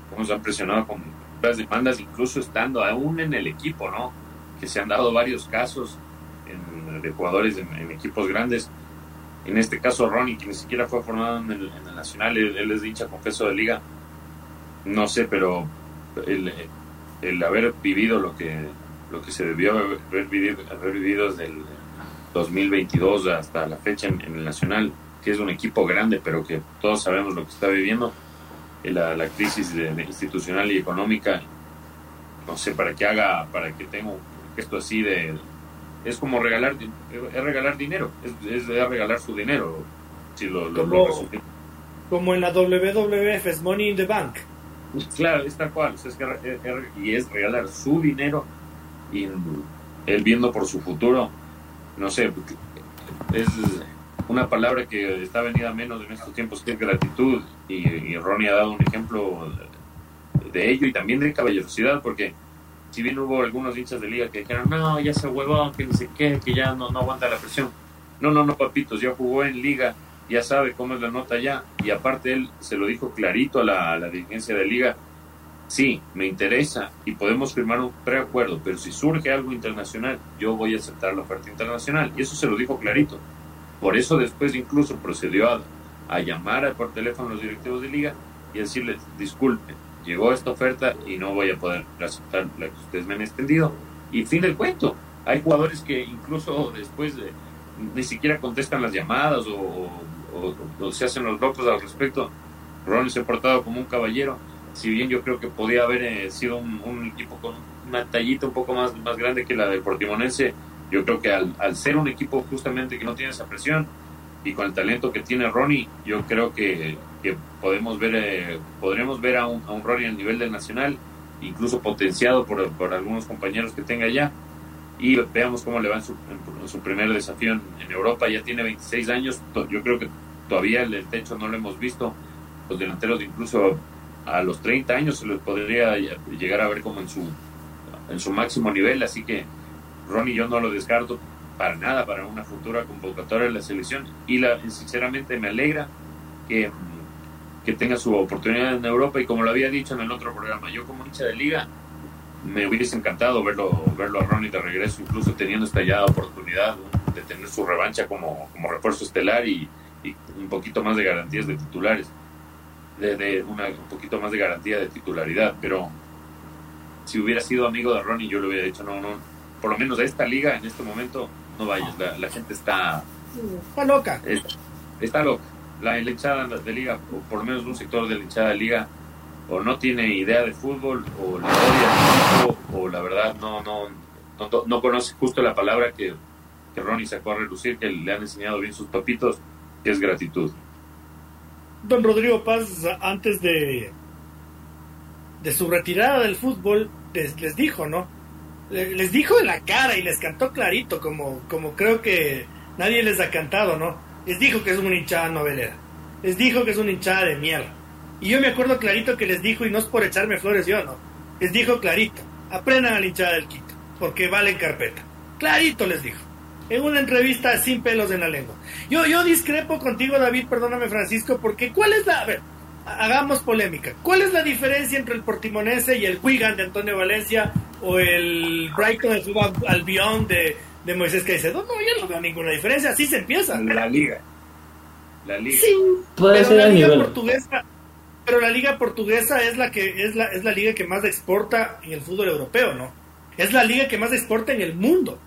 cómo se han presionado con las demandas, incluso estando aún en el equipo, ¿no? Que se han dado varios casos de jugadores en, equipos grandes. En este caso, Ronnie, que ni siquiera fue formado en el, Nacional, él, es dicha confeso de liga. No sé, pero el, el haber vivido lo que lo que se debió haber vivido, haber vivido desde el 2022 hasta la fecha en, el Nacional, que es un equipo grande, pero que todos sabemos lo que está viviendo, eh, la, la crisis institucional y económica, no sé, para que haga, para que tenga esto así de... Es como regalar, es regalar dinero, es, regalar su dinero, si lo, como, en la WWF, es Money in the Bank. Claro, es tal cual, es y es regalar su dinero y él viendo por su futuro no sé, es una palabra que está venida menos en estos tiempos que es gratitud y, Ronnie ha dado un ejemplo de ello y también de caballerosidad porque si bien hubo algunos hinchas de liga que dijeron no, ya se huevó, que no sé qué, que ya no, aguanta la presión. No, no, no, papitos, ya jugó en liga, ya sabe cómo es la nota ya y aparte él se lo dijo clarito a la, a la dirigencia de liga sí, me interesa y podemos firmar un preacuerdo, pero si surge algo internacional, yo voy a aceptar la oferta internacional. Y eso se lo dijo clarito. Por eso después incluso procedió a, a llamar por teléfono a los directivos de liga y decirles, disculpen, llegó esta oferta y no voy a poder aceptar la que ustedes me han extendido. Y fin del cuento. Hay jugadores que incluso después de, ni siquiera contestan las llamadas o, o se hacen los locos al respecto. Ronnie se ha portado como un caballero si bien yo creo que podía haber eh, sido un, equipo con una tallita un poco más, más grande que la del Portimonense, yo creo que al, al, ser un equipo justamente que no tiene esa presión y con el talento que tiene Ronnie, yo creo que, que podemos ver, eh, podremos ver a un, a un Ronnie a nivel del nacional, incluso potenciado por, por, algunos compañeros que tenga allá. Y veamos cómo le va en su, su primer desafío en, Europa. Ya tiene 26 años, yo creo que todavía el, el techo no lo hemos visto. Los delanteros incluso a los 30 años se les podría llegar a ver como en su, en su máximo nivel, así que Ronnie yo no lo descarto para nada para una futura convocatoria de la selección. Y la, sinceramente me alegra que, que tenga su oportunidad en Europa. Y como lo había dicho en el otro programa, yo como hincha de liga me hubiese encantado verlo, verlo a Ronnie de regreso, incluso teniendo esta ya oportunidad de tener su revancha como, como refuerzo estelar y, y un poquito más de garantías de titulares de, una, un poquito más de garantía de titularidad, pero si hubiera sido amigo de Ronnie yo le hubiera dicho, no, no, por lo menos a esta liga en este momento no vayas, la, gente está... Está loca. está loca. La, hinchada de liga, o por lo menos un sector de la hinchada de liga, o no tiene idea de fútbol, o le odia o la verdad no, no, no, no conoce justo la palabra que, que Ronnie sacó a relucir, que le han enseñado bien sus papitos, que es gratitud. Don Rodrigo Paz, antes de, de su retirada del fútbol, les, les dijo, ¿no? Les dijo en la cara y les cantó clarito, como, como creo que nadie les ha cantado, ¿no? Les dijo que es una hinchada novelera. Les dijo que es una hinchada de mierda. Y yo me acuerdo clarito que les dijo, y no es por echarme flores yo, ¿no? Les dijo clarito, aprendan a la hinchada del Quito, porque vale en carpeta. Clarito les dijo. En una entrevista sin pelos en la lengua. Yo, yo discrepo contigo, David, perdóname, Francisco, porque ¿cuál es la... A ver, hagamos polémica. ¿Cuál es la diferencia entre el Portimonense y el Wigan de Antonio Valencia o el Brighton de Albion de, de Moisés Caicedo? No, yo no veo ninguna diferencia. Así se empieza. La liga. La liga. Sí, pero la liga portuguesa pero la liga portuguesa es la que es la, es la liga que más exporta en el fútbol europeo, ¿no? Es la liga que más exporta en el mundo.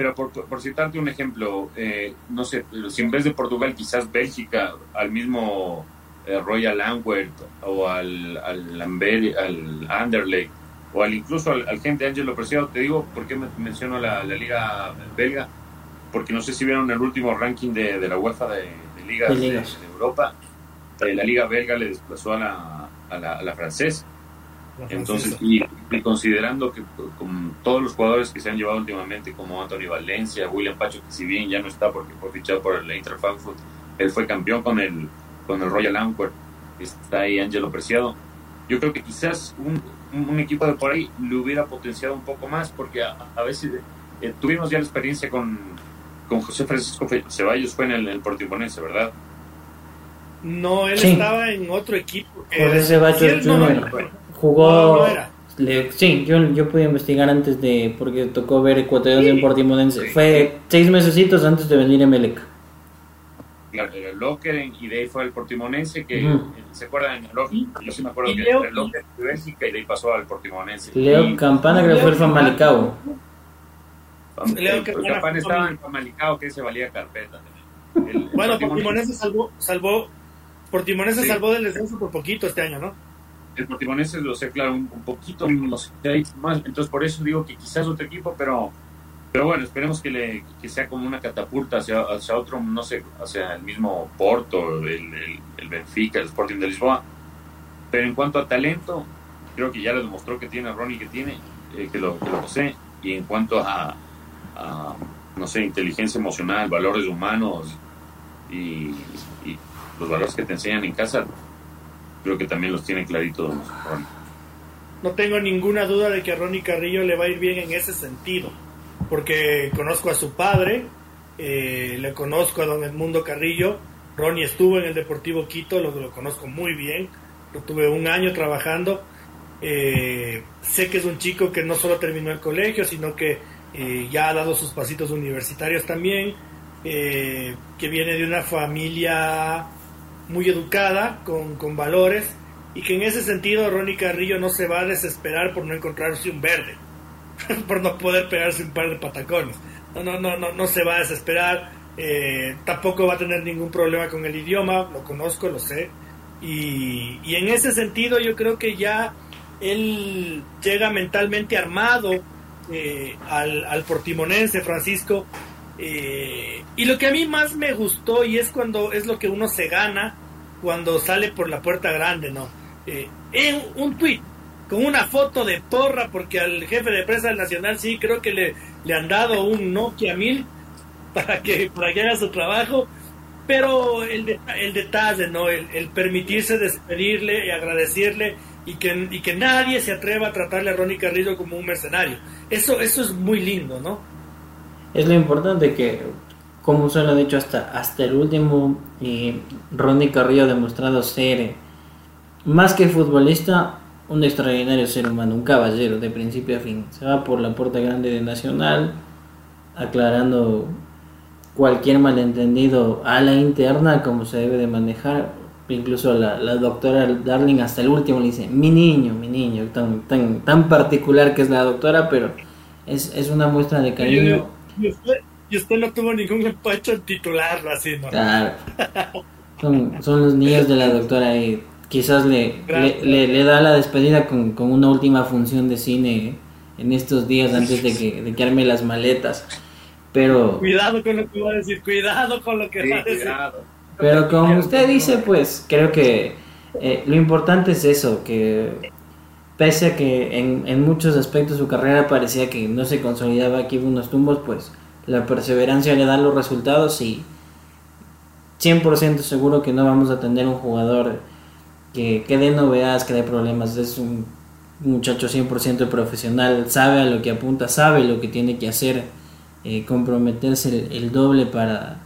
Pero por, por citarte un ejemplo, eh, no sé, si en vez de Portugal quizás Bélgica, al mismo eh, Royal Antwerp o al, al, al Anderlecht o al incluso al, gente Angelo Preciado, te digo por qué menciono la, la, liga belga, porque no sé si vieron el último ranking de, de la UEFA de, ligas, de, Europa, eh, la liga belga le desplazó a la, a la, a la francesa. Entonces, y, considerando que con todos los jugadores que se han llevado últimamente, como Antonio Valencia, William Pacho, que si bien ya no está porque fue fichado por el Eintracht Frankfurt, él fue campeón con el, con el Royal Antwerp, está ahí Angelo Preciado. Yo creo que quizás un, un, equipo de por ahí le hubiera potenciado un poco más, porque a, veces eh, tuvimos ya la experiencia con, con José Francisco Ceballos, fue en el, el Portimonense, ¿verdad? No, él estaba en otro equipo. José Ceballos Jugó. Sí, yo, yo pude investigar antes de. Porque tocó ver ecuatoriano en Portimonense. Fue seis mesecitos antes de venir a Melec. Claro, el Locker y de ahí fue el Portimonense. que ¿Se acuerdan? Yo sí me acuerdo que el Locker de Bélgica y de ahí pasó al Portimonense. Leo Campana, creo que fue el Famalicao. Leo Campana estaba en Famalicao, que se valía carpeta. bueno, Portimonense salvó, salvó Portimonense salvó del descenso por poquito este año, ¿no? El Portimonense lo sé, claro, un, poquito más. Entonces, por eso digo que quizás otro equipo, pero pero bueno, esperemos que, le, que sea como una catapulta hacia, otro, no sé, hacia el mismo Porto, el, el, Benfica, el Sporting de Lisboa. Pero en cuanto a talento, creo que ya le demostró que tiene Ronnie, que tiene, eh, que, lo, que lo posee. Y en cuanto a, a, no sé, inteligencia emocional, valores humanos y, y los valores que te enseñan en casa, creo que también los tiene clarito Ronnie. No tengo ninguna duda de que a Ronnie Carrillo le va a ir bien en ese sentido, porque conozco a su padre, eh, le conozco a don Edmundo Carrillo, Ronnie estuvo en el Deportivo Quito, lo, conozco muy bien, lo tuve un año trabajando, eh, sé que es un chico que no solo terminó el colegio, sino que eh, ya ha dado sus pasitos universitarios también, que viene de una familia muy educada, con, con valores, y que en ese sentido Ronnie Carrillo no se va a desesperar por no encontrarse un verde, por no poder pegarse un par de patacones. No, no, no, no, no se va a desesperar, eh, tampoco va a tener ningún problema con el idioma, lo conozco, lo sé. Y, y en ese sentido yo creo que ya él llega mentalmente armado eh, al, al portimonense Francisco eh, y lo que a mí más me gustó y es cuando es lo que uno se gana cuando sale por la puerta grande, ¿no? Eh, en un tweet con una foto de Torra, porque al jefe de prensa Nacional sí creo que le, le han dado un Nokia 1000 para que, para que haga su trabajo, pero el, el detalle, ¿no? El, el, permitirse despedirle y agradecerle y que, y que nadie se atreva a tratarle a Ronnie Carrillo como un mercenario. Eso, eso es muy lindo, ¿no? Es lo importante que, como se lo ha dicho hasta, hasta el último, y Ronnie Carrillo ha demostrado ser, eh, más que futbolista, un extraordinario ser humano, un caballero de principio a fin. Se va por la puerta grande de Nacional, aclarando cualquier malentendido a la interna, como se debe de manejar. Incluso la, la doctora Darling hasta el último le dice, mi niño, mi niño, tan, tan, tan particular que es la doctora, pero es, es una muestra de cariño y usted, no tuvo ningún empacho en titularlo así, ¿no? Claro. Son, son los niños de la doctora ahí quizás le, le, le, da la despedida con, con, una última función de cine en estos días antes de que, de que arme las maletas. Pero... Cuidado con lo que va a decir, cuidado con lo que va a decir. Pero como usted dice, pues creo que eh, lo importante es eso, que pese a que en, en, muchos aspectos su carrera parecía que no se consolidaba aquí unos tumbos, pues la perseverancia le da los resultados y 100% seguro que no vamos a tener un jugador que, que dé novedades, que dé problemas. Es un muchacho 100% profesional, sabe a lo que apunta, sabe lo que tiene que hacer, eh, comprometerse el, doble para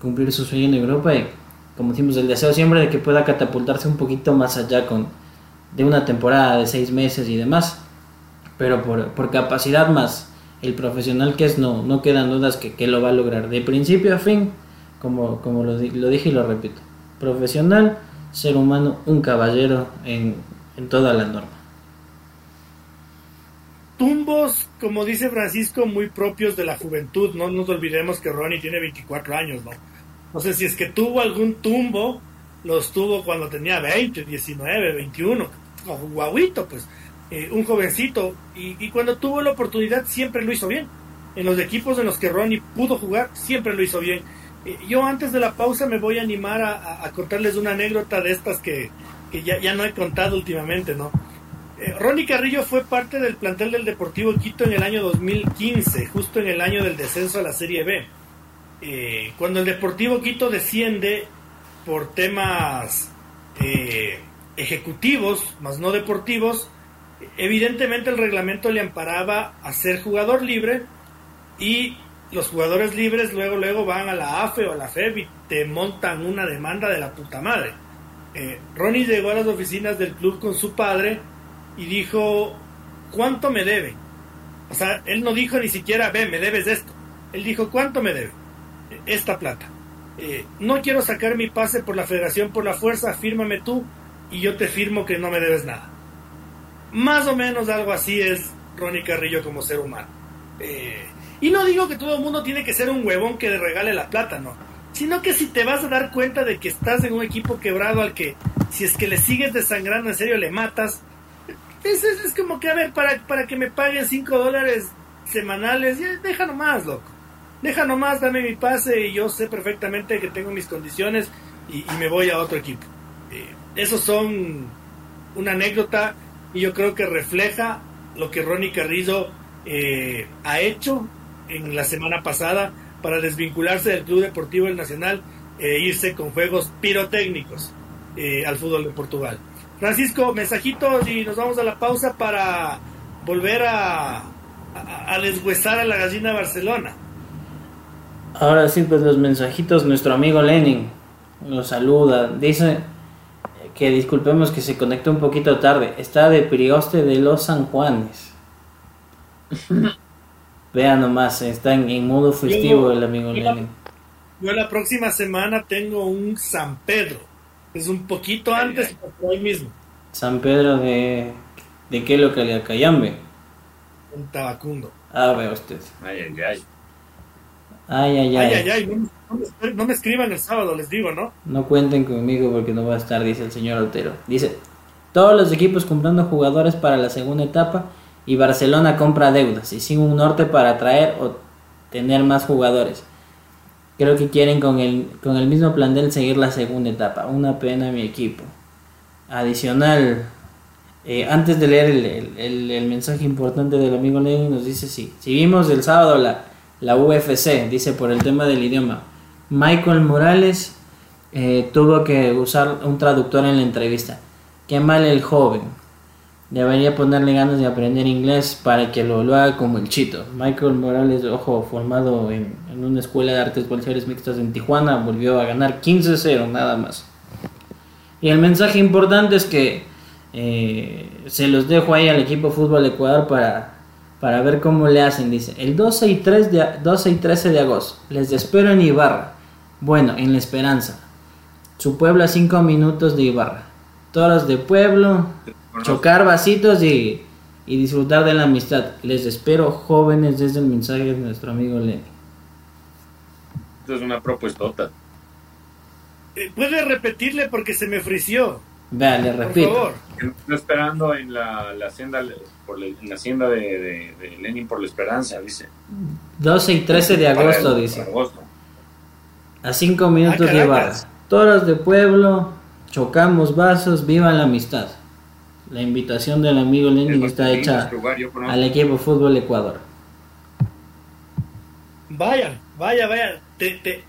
cumplir su sueño en Europa y como decimos, el deseo siempre de que pueda catapultarse un poquito más allá con de una temporada de seis meses y demás, pero por, por capacidad más el profesional que es, no, no quedan dudas que, que lo va a lograr de principio a fin, como, como lo, lo dije y lo repito, profesional, ser humano, un caballero en, en toda la norma tumbos, como dice Francisco, muy propios de la juventud. No nos olvidemos que Ronnie tiene 24 años, ¿no? No sé si es que tuvo algún tumbo, los tuvo cuando tenía 20, 19, 21, un guaguito, pues, eh, un jovencito. Y, cuando tuvo la oportunidad siempre lo hizo bien. En los equipos en los que Ronnie pudo jugar, siempre lo hizo bien. Eh, yo antes de la pausa me voy a animar a, contarles una anécdota de estas que, ya, ya no he contado últimamente, ¿no? Eh, Ronnie Carrillo fue parte del plantel del Deportivo Quito en el año 2015, justo en el año del descenso a la Serie B. Eh, cuando el Deportivo Quito desciende por temas eh, ejecutivos, más no deportivos, evidentemente el reglamento le amparaba a ser jugador libre y los jugadores libres luego luego van a la AFE o a la FEB y te montan una demanda de la puta madre. Ronnie llegó a las oficinas del club con su padre y dijo, ¿cuánto me debe? O sea, él no dijo ni siquiera, ve, me debes esto. Él dijo, ¿cuánto me debe? Esta plata. Eh, no quiero sacar mi pase por la federación por la fuerza, fírmame tú y yo te firmo que no me debes nada. Más o menos algo así es Ronnie Carrillo como ser humano. Eh, y no digo que todo el mundo tiene que ser un huevón que le regale la plata, no. Sino que si te vas a dar cuenta de que estás en un equipo quebrado al que si es que le sigues desangrando en serio le matas, es, es, como que, a ver, para, para que me paguen 5 dólares semanales, ya, deja nomás, loco. Deja nomás, dame mi pase y yo sé perfectamente que tengo mis condiciones y, me voy a otro equipo. Eh, esos son una anécdota y yo creo que refleja lo que Ronnie Carrillo eh, ha hecho en la semana pasada para desvincularse del Club Deportivo El Nacional e irse con juegos pirotécnicos eh, al fútbol de Portugal. Francisco, mensajitos y nos vamos a la pausa para volver a, a, deshuesar a la gallina Barcelona. Ahora sí, pues los mensajitos, nuestro amigo Lenin nos saluda, dice que disculpemos que se conectó un poquito tarde, está de Prioste de los San Juanes. Vean nomás, está en, modo festivo el amigo Lenin. Yo la próxima semana tengo un San Pedro. Es un poquito antes, pero hoy mismo. San Pedro de. ¿De qué localidad? Cayambe. En Tabacundo. Ah, vea usted. Ay, ay, ay. Ay, ay, ay. Ay, ay, No, no, me escriban el sábado, les digo, ¿no? No cuenten conmigo porque no va a estar, dice el señor Otero. Dice: Todos los equipos comprando jugadores para la segunda etapa y Barcelona compra deudas y sin un norte para atraer o tener más jugadores. Creo que quieren con el, con el mismo plan de seguir la segunda etapa. Una pena mi equipo. Adicional, eh, antes de leer el, el, mensaje importante del amigo Lenin, nos dice sí. Si vimos el sábado la, la UFC, dice por el tema del idioma. Michael Morales eh, tuvo que usar un traductor en la entrevista. Qué mal el joven. Debería ponerle ganas de aprender inglés para que lo, lo haga como el chito. Michael Morales, ojo, formado en, en una escuela de artes marciales mixtas en Tijuana, volvió a ganar 15-0 nada más. Y el mensaje importante es que eh, se los dejo ahí al equipo Fútbol Ecuador para, para ver cómo le hacen. Dice, el 12 y, 3 de, 12 y 13 de agosto, les espero en Ibarra. Bueno, en La Esperanza. Su pueblo a 5 minutos de Ibarra. Toros de pueblo, chocar vasitos y, y, disfrutar de la amistad. Les espero jóvenes desde el mensaje de nuestro amigo Lenny. Esto es una propuesta. Eh, puede repetirle porque se me frició. Vea, le repito. Estoy esperando en la, la hacienda, por en la hacienda de, de, Lenin por la esperanza, dice. 12 y 13 de agosto, dice. A 5 minutos ah, de barra. Toros de pueblo, chocamos vasos, viva la amistad. La invitación del amigo Lenin está hecha al equipo Fútbol Ecuador. Vaya, vaya, vaya,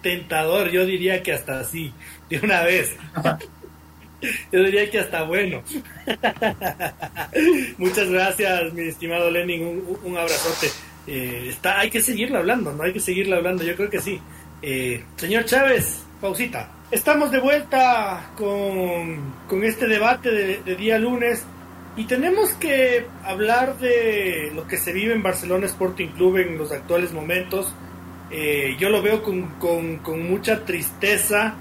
tentador, yo diría que hasta así, de una vez. yo diría que hasta bueno. Muchas gracias, mi estimado Lenin, un, abrazote. Eh, está, hay que seguirlo hablando, ¿no? Hay que seguirlo hablando, yo creo que sí. Eh, señor Chávez, pausita. Estamos de vuelta con, con este debate de, día lunes y tenemos que hablar de lo que se vive en Barcelona Sporting Club en los actuales momentos. Eh, yo lo veo con, con, mucha tristeza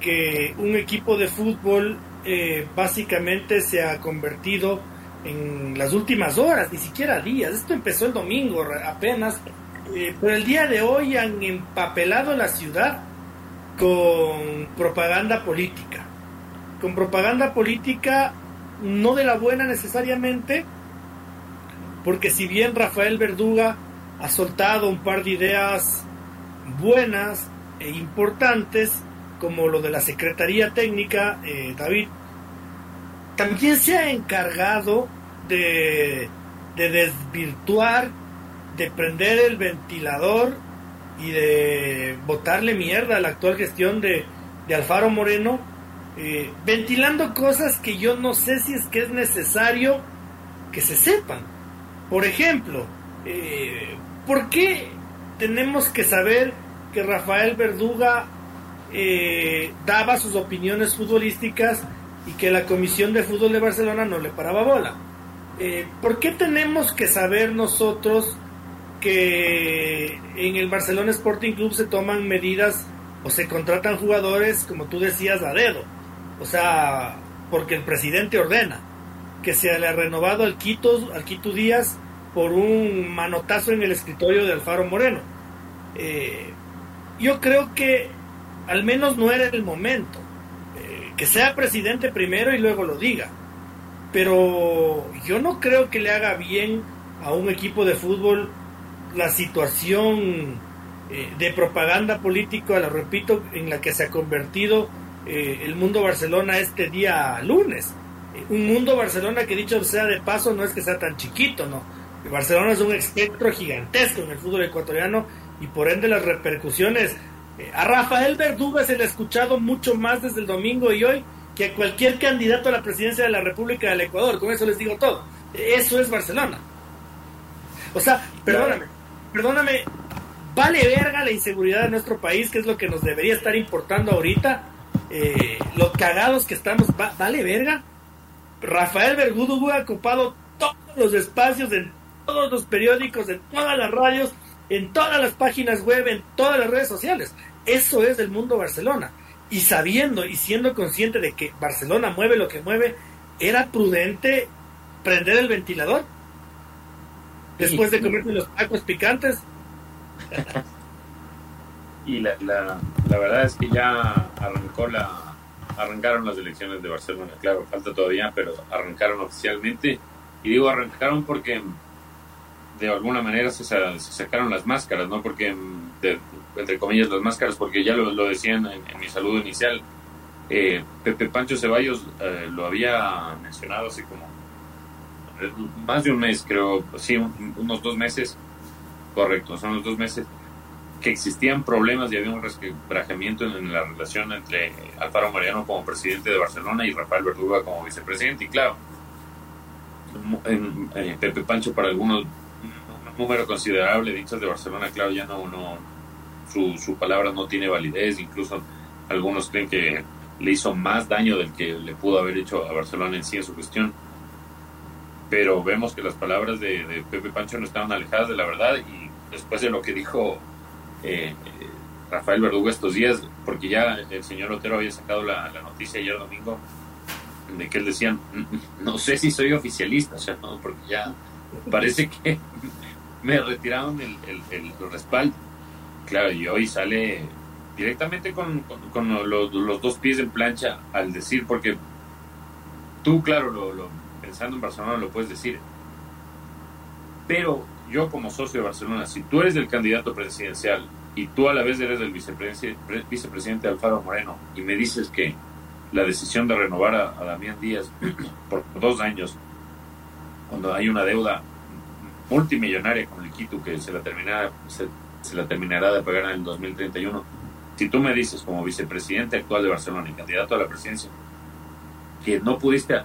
que un equipo de fútbol eh, básicamente se ha convertido en las últimas horas, ni siquiera días. Esto empezó el domingo apenas, eh, pero el día de hoy han empapelado la ciudad con propaganda política. Con propaganda política no de la buena necesariamente, porque si bien Rafael Verduga ha soltado un par de ideas buenas e importantes, como lo de la Secretaría Técnica, eh, David, también se ha encargado de, de desvirtuar, de prender el ventilador y de botarle mierda a la actual gestión de, Alfaro Moreno, eh, ventilando cosas que yo no sé si es que es necesario que se sepan. Por ejemplo, eh, ¿por qué tenemos que saber que Rafael Verduga eh, daba sus opiniones futbolísticas y que la Comisión de Fútbol de Barcelona no le paraba bola? ¿Por qué tenemos que saber nosotros que en el Barcelona Sporting Club se toman medidas o se contratan jugadores, como tú decías, a dedo. O sea, porque el presidente ordena que se le ha renovado al Quito, al Quito Díaz por un manotazo en el escritorio de Alfaro Moreno. Eh, yo creo que al menos no era el momento. Eh, que sea presidente primero y luego lo diga. Pero yo no creo que le haga bien a un equipo de fútbol la situación eh, de propaganda política, lo repito, en la que se ha convertido eh, el mundo Barcelona este día lunes. Un mundo Barcelona que dicho sea de paso no es que sea tan chiquito, ¿no? Barcelona es un espectro gigantesco en el fútbol ecuatoriano y por ende las repercusiones. A Rafael Verduga se le ha escuchado mucho más desde el domingo y hoy que a cualquier candidato a la presidencia de la República del Ecuador. Con eso les digo todo. Eso es Barcelona. O sea, perdóname, perdóname, vale verga la inseguridad de nuestro país, que es lo que nos debería estar importando ahorita. Eh, los cagados que estamos, vale verga. Rafael Vergudo ha ocupado todos los espacios en todos los periódicos, en todas las radios, en todas las páginas web, en todas las redes sociales. Eso es el mundo Barcelona. Y sabiendo y siendo consciente de que Barcelona mueve lo que mueve, era prudente prender el ventilador después de comerse los tacos picantes. y la, la, la, verdad es que ya arrancó la arrancaron las elecciones de Barcelona, claro, falta todavía, pero arrancaron oficialmente. Y digo arrancaron porque de alguna manera se, sacaron las máscaras, ¿no? Porque, entre comillas, las máscaras, porque ya lo, lo decían en, mi saludo inicial, eh, Pepe Pancho Ceballos eh, lo había mencionado así como más de un mes, creo, sí, unos dos meses, correcto, son los dos meses, que existían problemas y había un resquebrajamiento en la relación entre Alfaro Mariano como presidente de Barcelona y Rafael Verduga como vicepresidente. Y claro, en, eh, Pepe Pancho para algunos un número considerable de hinchas de Barcelona, claro, ya no, no su, su palabra no tiene validez, incluso algunos creen que le hizo más daño del que le pudo haber hecho a Barcelona en sí en su cuestión pero vemos que las palabras de, Pepe Pancho no estaban alejadas de la verdad y después de lo que dijo eh, Rafael Verdugo estos días, porque ya el señor Otero había sacado la, noticia ayer domingo de que él decía, no sé si soy oficialista, no, porque ya parece que me retiraron el, el, respaldo. Claro, y hoy sale directamente con, con, los, dos pies en plancha al decir, porque tú, claro, pensando en Barcelona lo puedes decir. Pero yo como socio de Barcelona, si tú eres el candidato presidencial y tú a la vez eres el vicepresidente, vicepresidente Alfaro Moreno y me dices que la decisión de renovar a, Damián Díaz por dos años, cuando hay una deuda multimillonaria con el Quito que se la terminará, se, se la terminará de pagar en el 2031, si tú me dices como vicepresidente actual de Barcelona y candidato a la presidencia, que no pudiste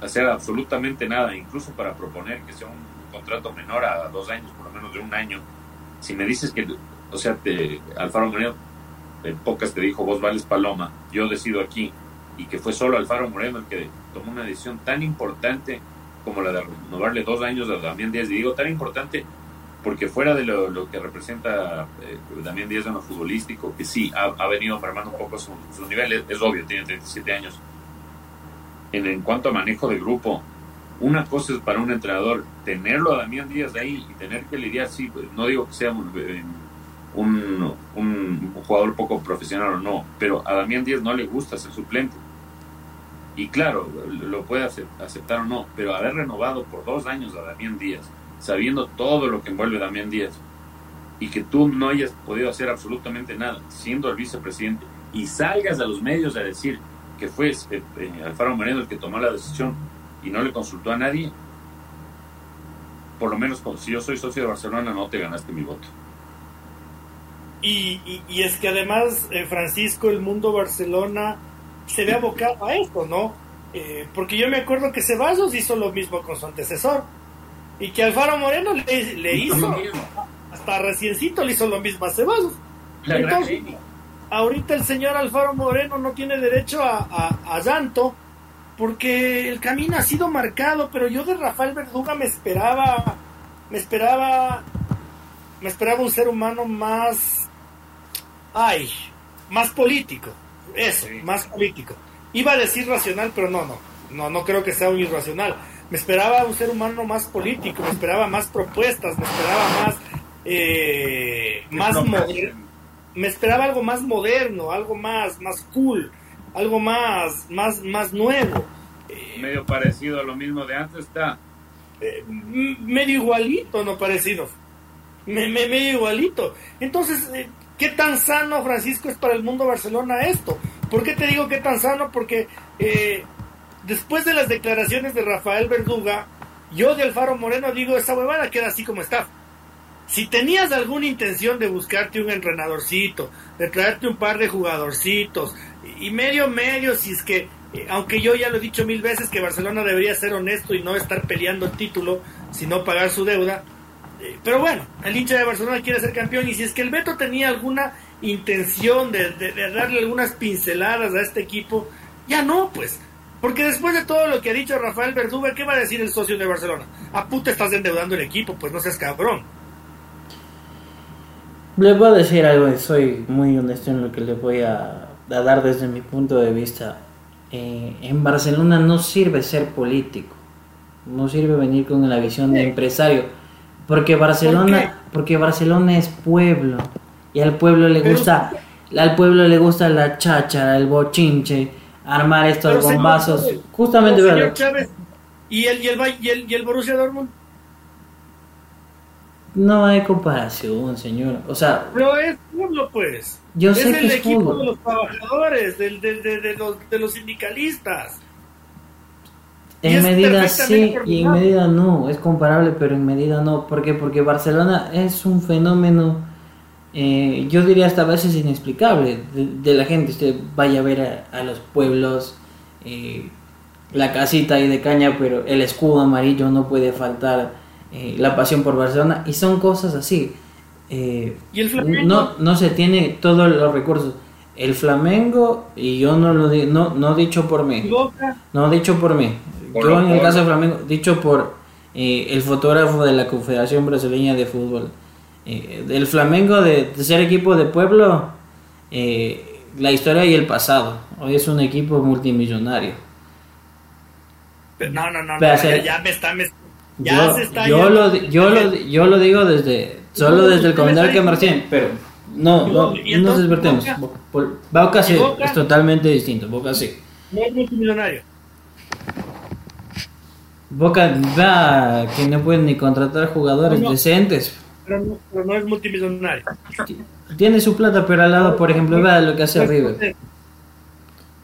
hacer absolutamente nada, incluso para proponer que sea un contrato menor a dos años, por lo menos de un año, si me dices que, o sea, te, Alfaro Moreno, en pocas te dijo, vos vales paloma, yo decido aquí, y que fue solo Alfaro Moreno el que tomó una decisión tan importante como la de renovarle dos años a Damián Díaz, y digo tan importante porque fuera de lo, que representa eh, Damián Díaz en lo futbolístico, que sí, ha, venido mermando un poco su, su nivel, es, es, obvio, tiene 37 años. En, en cuanto a manejo de grupo, una cosa es para un entrenador tenerlo a Damián Díaz de ahí y tener que lidiar, sí, pues, no digo que sea eh, un, un, jugador poco profesional o no, pero a Damián Díaz no le gusta ser suplente. Y claro, lo puede aceptar o no, pero haber renovado por dos años a Damián Díaz, sabiendo todo lo que envuelve Damián Díaz, y que tú no hayas podido hacer absolutamente nada, siendo el vicepresidente, y salgas a los medios a decir que fue eh, eh, Alfaro Moreno el que tomó la decisión, y no le consultó a nadie, por lo menos si yo soy socio de Barcelona no te ganaste mi voto. Y, y, es que además, eh, Francisco, el mundo Barcelona se ve abocado a esto, ¿no? Eh, porque yo me acuerdo que Ceballos hizo lo mismo con su antecesor y que Alfaro Moreno le, hizo, hasta reciencito le hizo lo mismo a Ceballos. Entonces, ahorita el señor Alfaro Moreno no tiene derecho a, a, a llanto porque el camino ha sido marcado, pero yo de Rafael Verduga me esperaba, me esperaba, me esperaba un ser humano más, ay, más político, eso, más político. Iba a decir racional, pero no, no, no, no creo que sea un irracional. Me esperaba un ser humano más político, me esperaba más propuestas, me esperaba más, eh, más me esperaba algo más moderno, algo más, más cool algo más, más, más nuevo. medio parecido a lo mismo de antes está. Eh, medio igualito, no parecido. Me, medio igualito. Entonces, eh, ¿qué tan sano, Francisco, es para el mundo Barcelona esto? ¿Por qué te digo qué tan sano? Porque eh, después de las declaraciones de Rafael Verduga, yo de Alfaro Moreno digo, esa huevada queda así como está. Si tenías alguna intención de buscarte un entrenadorcito, de traerte un par de jugadorcitos, y medio medio, si es que, eh, aunque yo ya lo he dicho mil veces que Barcelona debería ser honesto y no estar peleando el título, sino pagar su deuda. Eh, pero bueno, el hincha de Barcelona quiere ser campeón y si es que el Beto tenía alguna intención de, darle algunas pinceladas a este equipo, ya no, pues. Porque después de todo lo que ha dicho Rafael Verduga, ¿qué va a decir el socio de Barcelona? A puta estás endeudando el equipo, pues no seas cabrón. Le voy a decir algo, soy muy honesto en lo que le voy a a dar desde mi punto de vista. Eh, en Barcelona no sirve ser político, no sirve venir con la visión de empresario, porque Barcelona, porque Barcelona es pueblo y al pueblo le gusta, al pueblo le gusta la chacha, el bochinche, armar estos bombazos, justamente y el y el y el, y el Borussia Dortmund no hay comparación, señor. O sea. Pero es pueblo, pues. Yo es el equipo de los trabajadores, del, de, los, de los sindicalistas. En medida sí y en medida no, es comparable, pero en medida no. ¿Por qué? Porque Barcelona es un fenómeno, eh, yo diría hasta a veces inexplicable, de, la gente. Usted vaya a ver a, los pueblos, eh, la casita ahí de caña, pero el escudo amarillo no puede faltar eh, la pasión por Barcelona y son cosas así. Eh, ¿Y el No, no se tiene todos los recursos. El Flamengo, y yo no lo digo, no, no dicho por mí. No dicho por mí. yo en el caso de Flamengo, dicho por eh, el fotógrafo de la Confederación Brasileña de Fútbol. El Flamengo de, ser equipo de pueblo, la historia y el pasado. Hoy es un equipo multimillonario. no, no, no, ya, me está, yo, lo, yo, lo, yo lo digo desde solo desde el comentario que Marcien, pero no, no, no nos despertemos. Boca, sí, es totalmente distinto. Boca sí. No es multimillonario. Boca va que no pueden ni contratar jugadores decentes. Pero no, es multimillonario. Tiene su plata, pero al lado, por ejemplo, vea lo que hace River.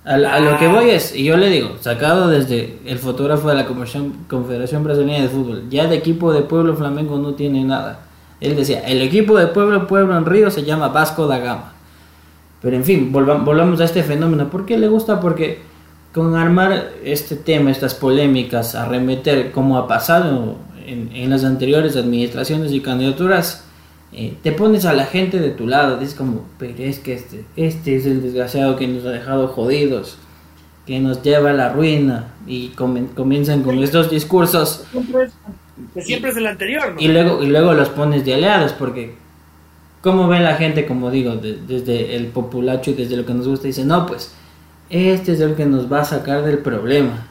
A, lo que voy es, y yo le digo, sacado desde el fotógrafo de la Confederación Brasileña de Fútbol, ya de equipo de Pueblo Flamengo no tiene nada. Él decía, el equipo de Pueblo Pueblo en Río se llama Vasco da Gama. Pero en fin, volvamos a este fenómeno. ¿Por qué le gusta? Porque con armar este tema, estas polémicas, arremeter como ha pasado en, las anteriores administraciones y candidaturas, eh, te pones a la gente de tu lado, dices como, pero es que este, este es el desgraciado que nos ha dejado jodidos, que nos lleva a la ruina, y comienzan con estos discursos. Que siempre es el anterior, Y luego, y luego los pones de aliados, porque como ve la gente, como digo, desde el populacho y desde lo que nos gusta, dice, no, pues, este es el que nos va a sacar del problema,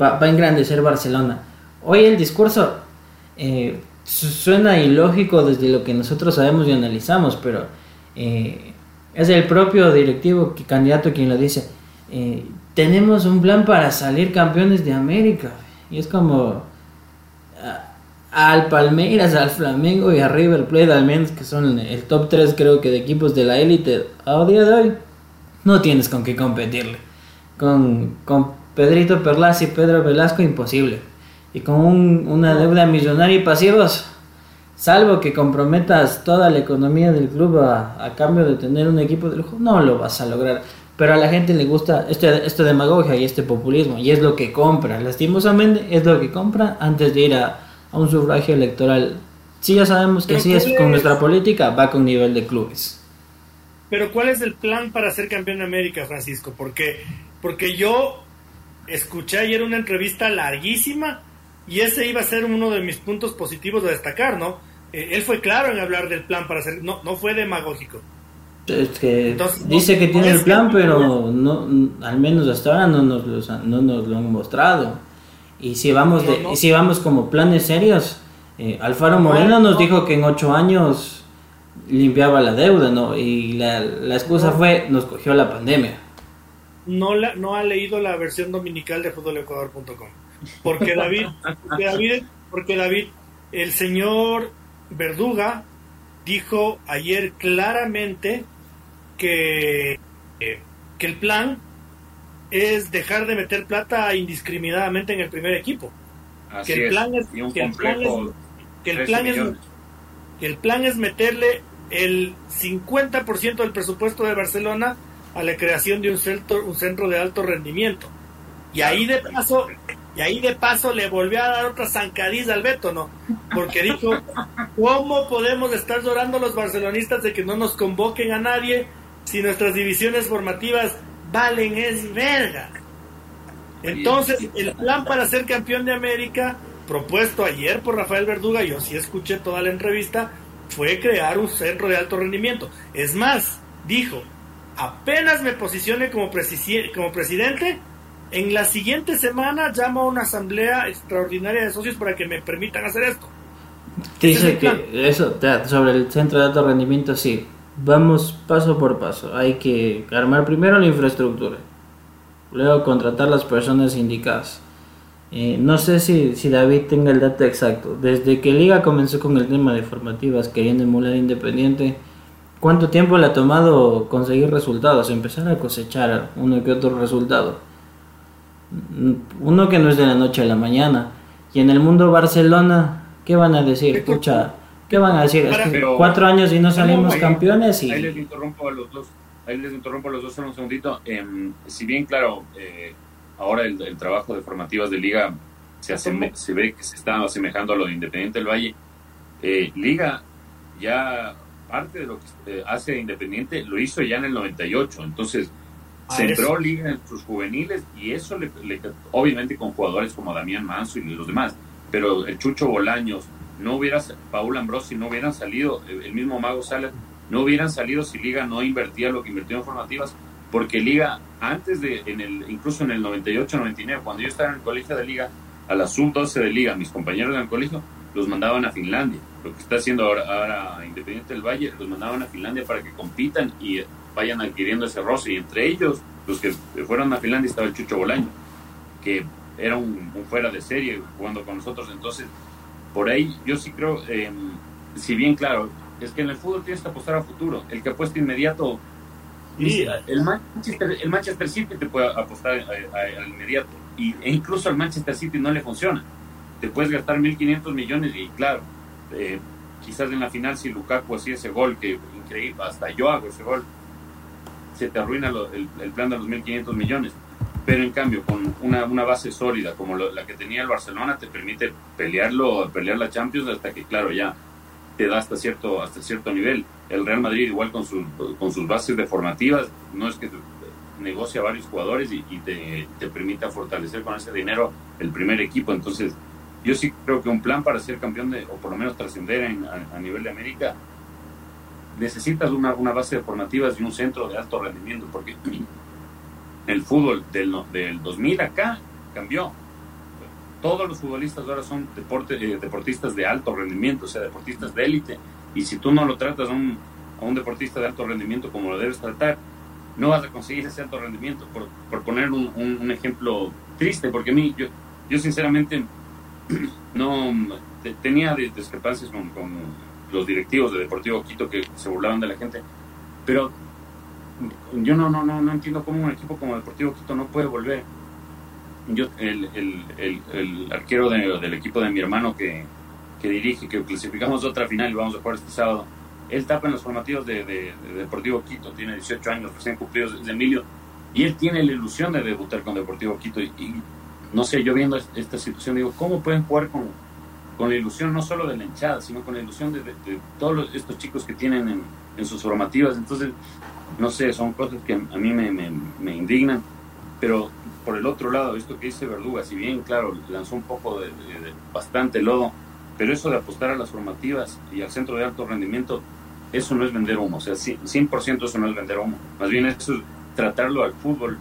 va, va a engrandecer Barcelona. Hoy el discurso eh, suena ilógico desde lo que nosotros sabemos y analizamos, pero eh, es el propio directivo, que, candidato quien lo dice. Eh, tenemos un plan para salir campeones de América. Y es como al Palmeiras, al Flamengo y a River Plate, al menos que son el top 3 creo que de equipos de la élite a día de hoy, no tienes con qué competirle. Con, con Pedrito Perlas y Pedro Velasco imposible y con una deuda millonaria y pasivos, salvo que comprometas toda la economía del club a, cambio de tener un equipo de lujo, no lo vas a lograr. Pero a la gente le gusta este, esta demagogia y este populismo, y es lo que compra. Lastimosamente, es lo que compra antes de ir a, un sufragio electoral. Si ya sabemos que así es con nuestra política, va con nivel de clubes. Pero ¿cuál es el plan para ser campeón de América, Francisco? Porque, porque yo escuché ayer una entrevista larguísima y ese iba a ser uno de mis puntos positivos de destacar, ¿no? Eh, él fue claro en hablar del plan para hacer, no, no fue demagógico. Es que dice que tiene el plan, pero no, al menos hasta ahora no nos, lo, no nos lo han mostrado. Y si vamos, de, si vamos como planes serios, eh, Alfaro Moreno nos dijo que en ocho años limpiaba la deuda, ¿no? Y la, la excusa fue, nos cogió la pandemia. No, la, no ha leído la versión dominical de futbolecuador.com. Porque David, porque David, porque David, el señor Verduga dijo ayer claramente que, que el plan es dejar de meter plata indiscriminadamente en el primer equipo. que el plan es, que el plan es, que el plan es, que el plan es meterle el 50% del presupuesto de Barcelona a la creación de un centro, un centro de alto rendimiento. Y ahí de paso, y ahí de paso le volvió a dar otra zancadiza al Beto, ¿no? Porque dijo, ¿cómo podemos estar llorando los barcelonistas de que no nos convoquen a nadie si nuestras divisiones formativas valen es verga? Entonces, el plan para ser campeón de América, propuesto ayer por Rafael Verduga, yo sí escuché toda la entrevista, fue crear un centro de alto rendimiento. Es más, dijo, apenas me posicione como, como presidente, en la siguiente semana llamo a una asamblea extraordinaria de socios para que me permitan hacer esto. Dice que eso, sobre el centro de alto rendimiento, sí. Vamos paso por paso. Hay que armar primero la infraestructura. Luego contratar las personas indicadas. Eh, no sé si, si David tenga el dato exacto. Desde que Liga comenzó con el tema de formativas, queriendo emular Independiente, ¿cuánto tiempo le ha tomado conseguir resultados? Empezar a cosechar uno que otro resultado uno que no es de la noche a la mañana. Y en el mundo Barcelona, ¿qué van a decir? Escucha, ¿qué van a decir? cuatro años y no salimos campeones y... Ahí les interrumpo a los dos, ahí les interrumpo a los dos un segundito. Em, si bien, claro, eh, ahora el, trabajo de formativas de Liga se, se ve que se está asemejando a lo de Independiente del Valle, eh, Liga ya parte de lo que eh, hace Independiente lo hizo ya en el 98, entonces Centró liga en sus juveniles y eso le, obviamente con jugadores como Damián Manso y los demás, pero el Chucho Bolaños, no hubiera, Paul Ambrosi no hubieran salido, el mismo Mago Salas, no hubieran salido si Liga no invertía lo que invirtió en formativas, porque Liga, antes de, en el, incluso en el 98-99, cuando yo estaba en el colegio de Liga, a la sub-12 de Liga, mis compañeros del colegio, los mandaban a Finlandia. Lo que está haciendo ahora, ahora Independiente del Valle, los mandaban a Finlandia para que compitan y vayan adquiriendo ese roce. Y entre ellos, los que fueron a Finlandia, estaba el Chucho Bolaño, que era un, fuera de serie jugando con nosotros. Entonces, por ahí yo sí creo, eh, si bien claro, es que en el fútbol tienes que apostar a futuro. El que apuesta inmediato, el, Manchester, el Manchester City te puede apostar al inmediato. Y, e incluso al Manchester City no le funciona. Te puedes gastar 1.500 millones y claro, eh, quizás en la final si Lukaku hacía ese gol, que increíble, hasta yo hago ese gol, se te arruina el, plan de los 1.500 millones. Pero en cambio, con una, una base sólida como la que tenía el Barcelona, te permite pelearlo, pelear la Champions hasta que, claro, ya te da hasta cierto, hasta cierto nivel. El Real Madrid, igual con, sus con sus bases deformativas, no es que negocia varios jugadores y, te, te, permita fortalecer con ese dinero el primer equipo. Entonces, yo sí creo que un plan para ser campeón de, o por lo menos trascender a, nivel de América necesitas una, una base de formativas y un centro de alto rendimiento, porque el fútbol del, del 2000 acá cambió. Todos los futbolistas ahora son deporte, eh, deportistas de alto rendimiento, o sea, deportistas de élite. Y si tú no lo tratas a un, a un deportista de alto rendimiento como lo debes tratar, no vas a conseguir ese alto rendimiento. Por, por poner un, un, ejemplo triste, porque a mí, yo, yo sinceramente no tenía discrepancias con, los directivos de Deportivo Quito que se burlaban de la gente, pero yo no, no, no, no entiendo cómo un equipo como Deportivo Quito no puede volver. Yo, el, el, el, el arquero del equipo de mi hermano que, que, dirige, que clasificamos otra final y vamos a jugar este sábado, él tapa en los formativos de, de, Deportivo Quito, tiene 18 años recién cumplidos desde Emilio, y él tiene la ilusión de debutar con Deportivo Quito. Y, no sé, yo viendo esta situación digo, ¿cómo pueden jugar con, con la ilusión no solo de la hinchada, sino con la ilusión de, todos estos chicos que tienen en, sus formativas. Entonces, no sé, son cosas que a mí me, me, indignan, pero por el otro lado, esto que dice Verduga, si bien, claro, lanzó un poco de, bastante lodo, pero eso de apostar a las formativas y al centro de alto rendimiento, eso no es vender humo, o sea, 100% eso no es vender humo, más bien eso es tratarlo al fútbol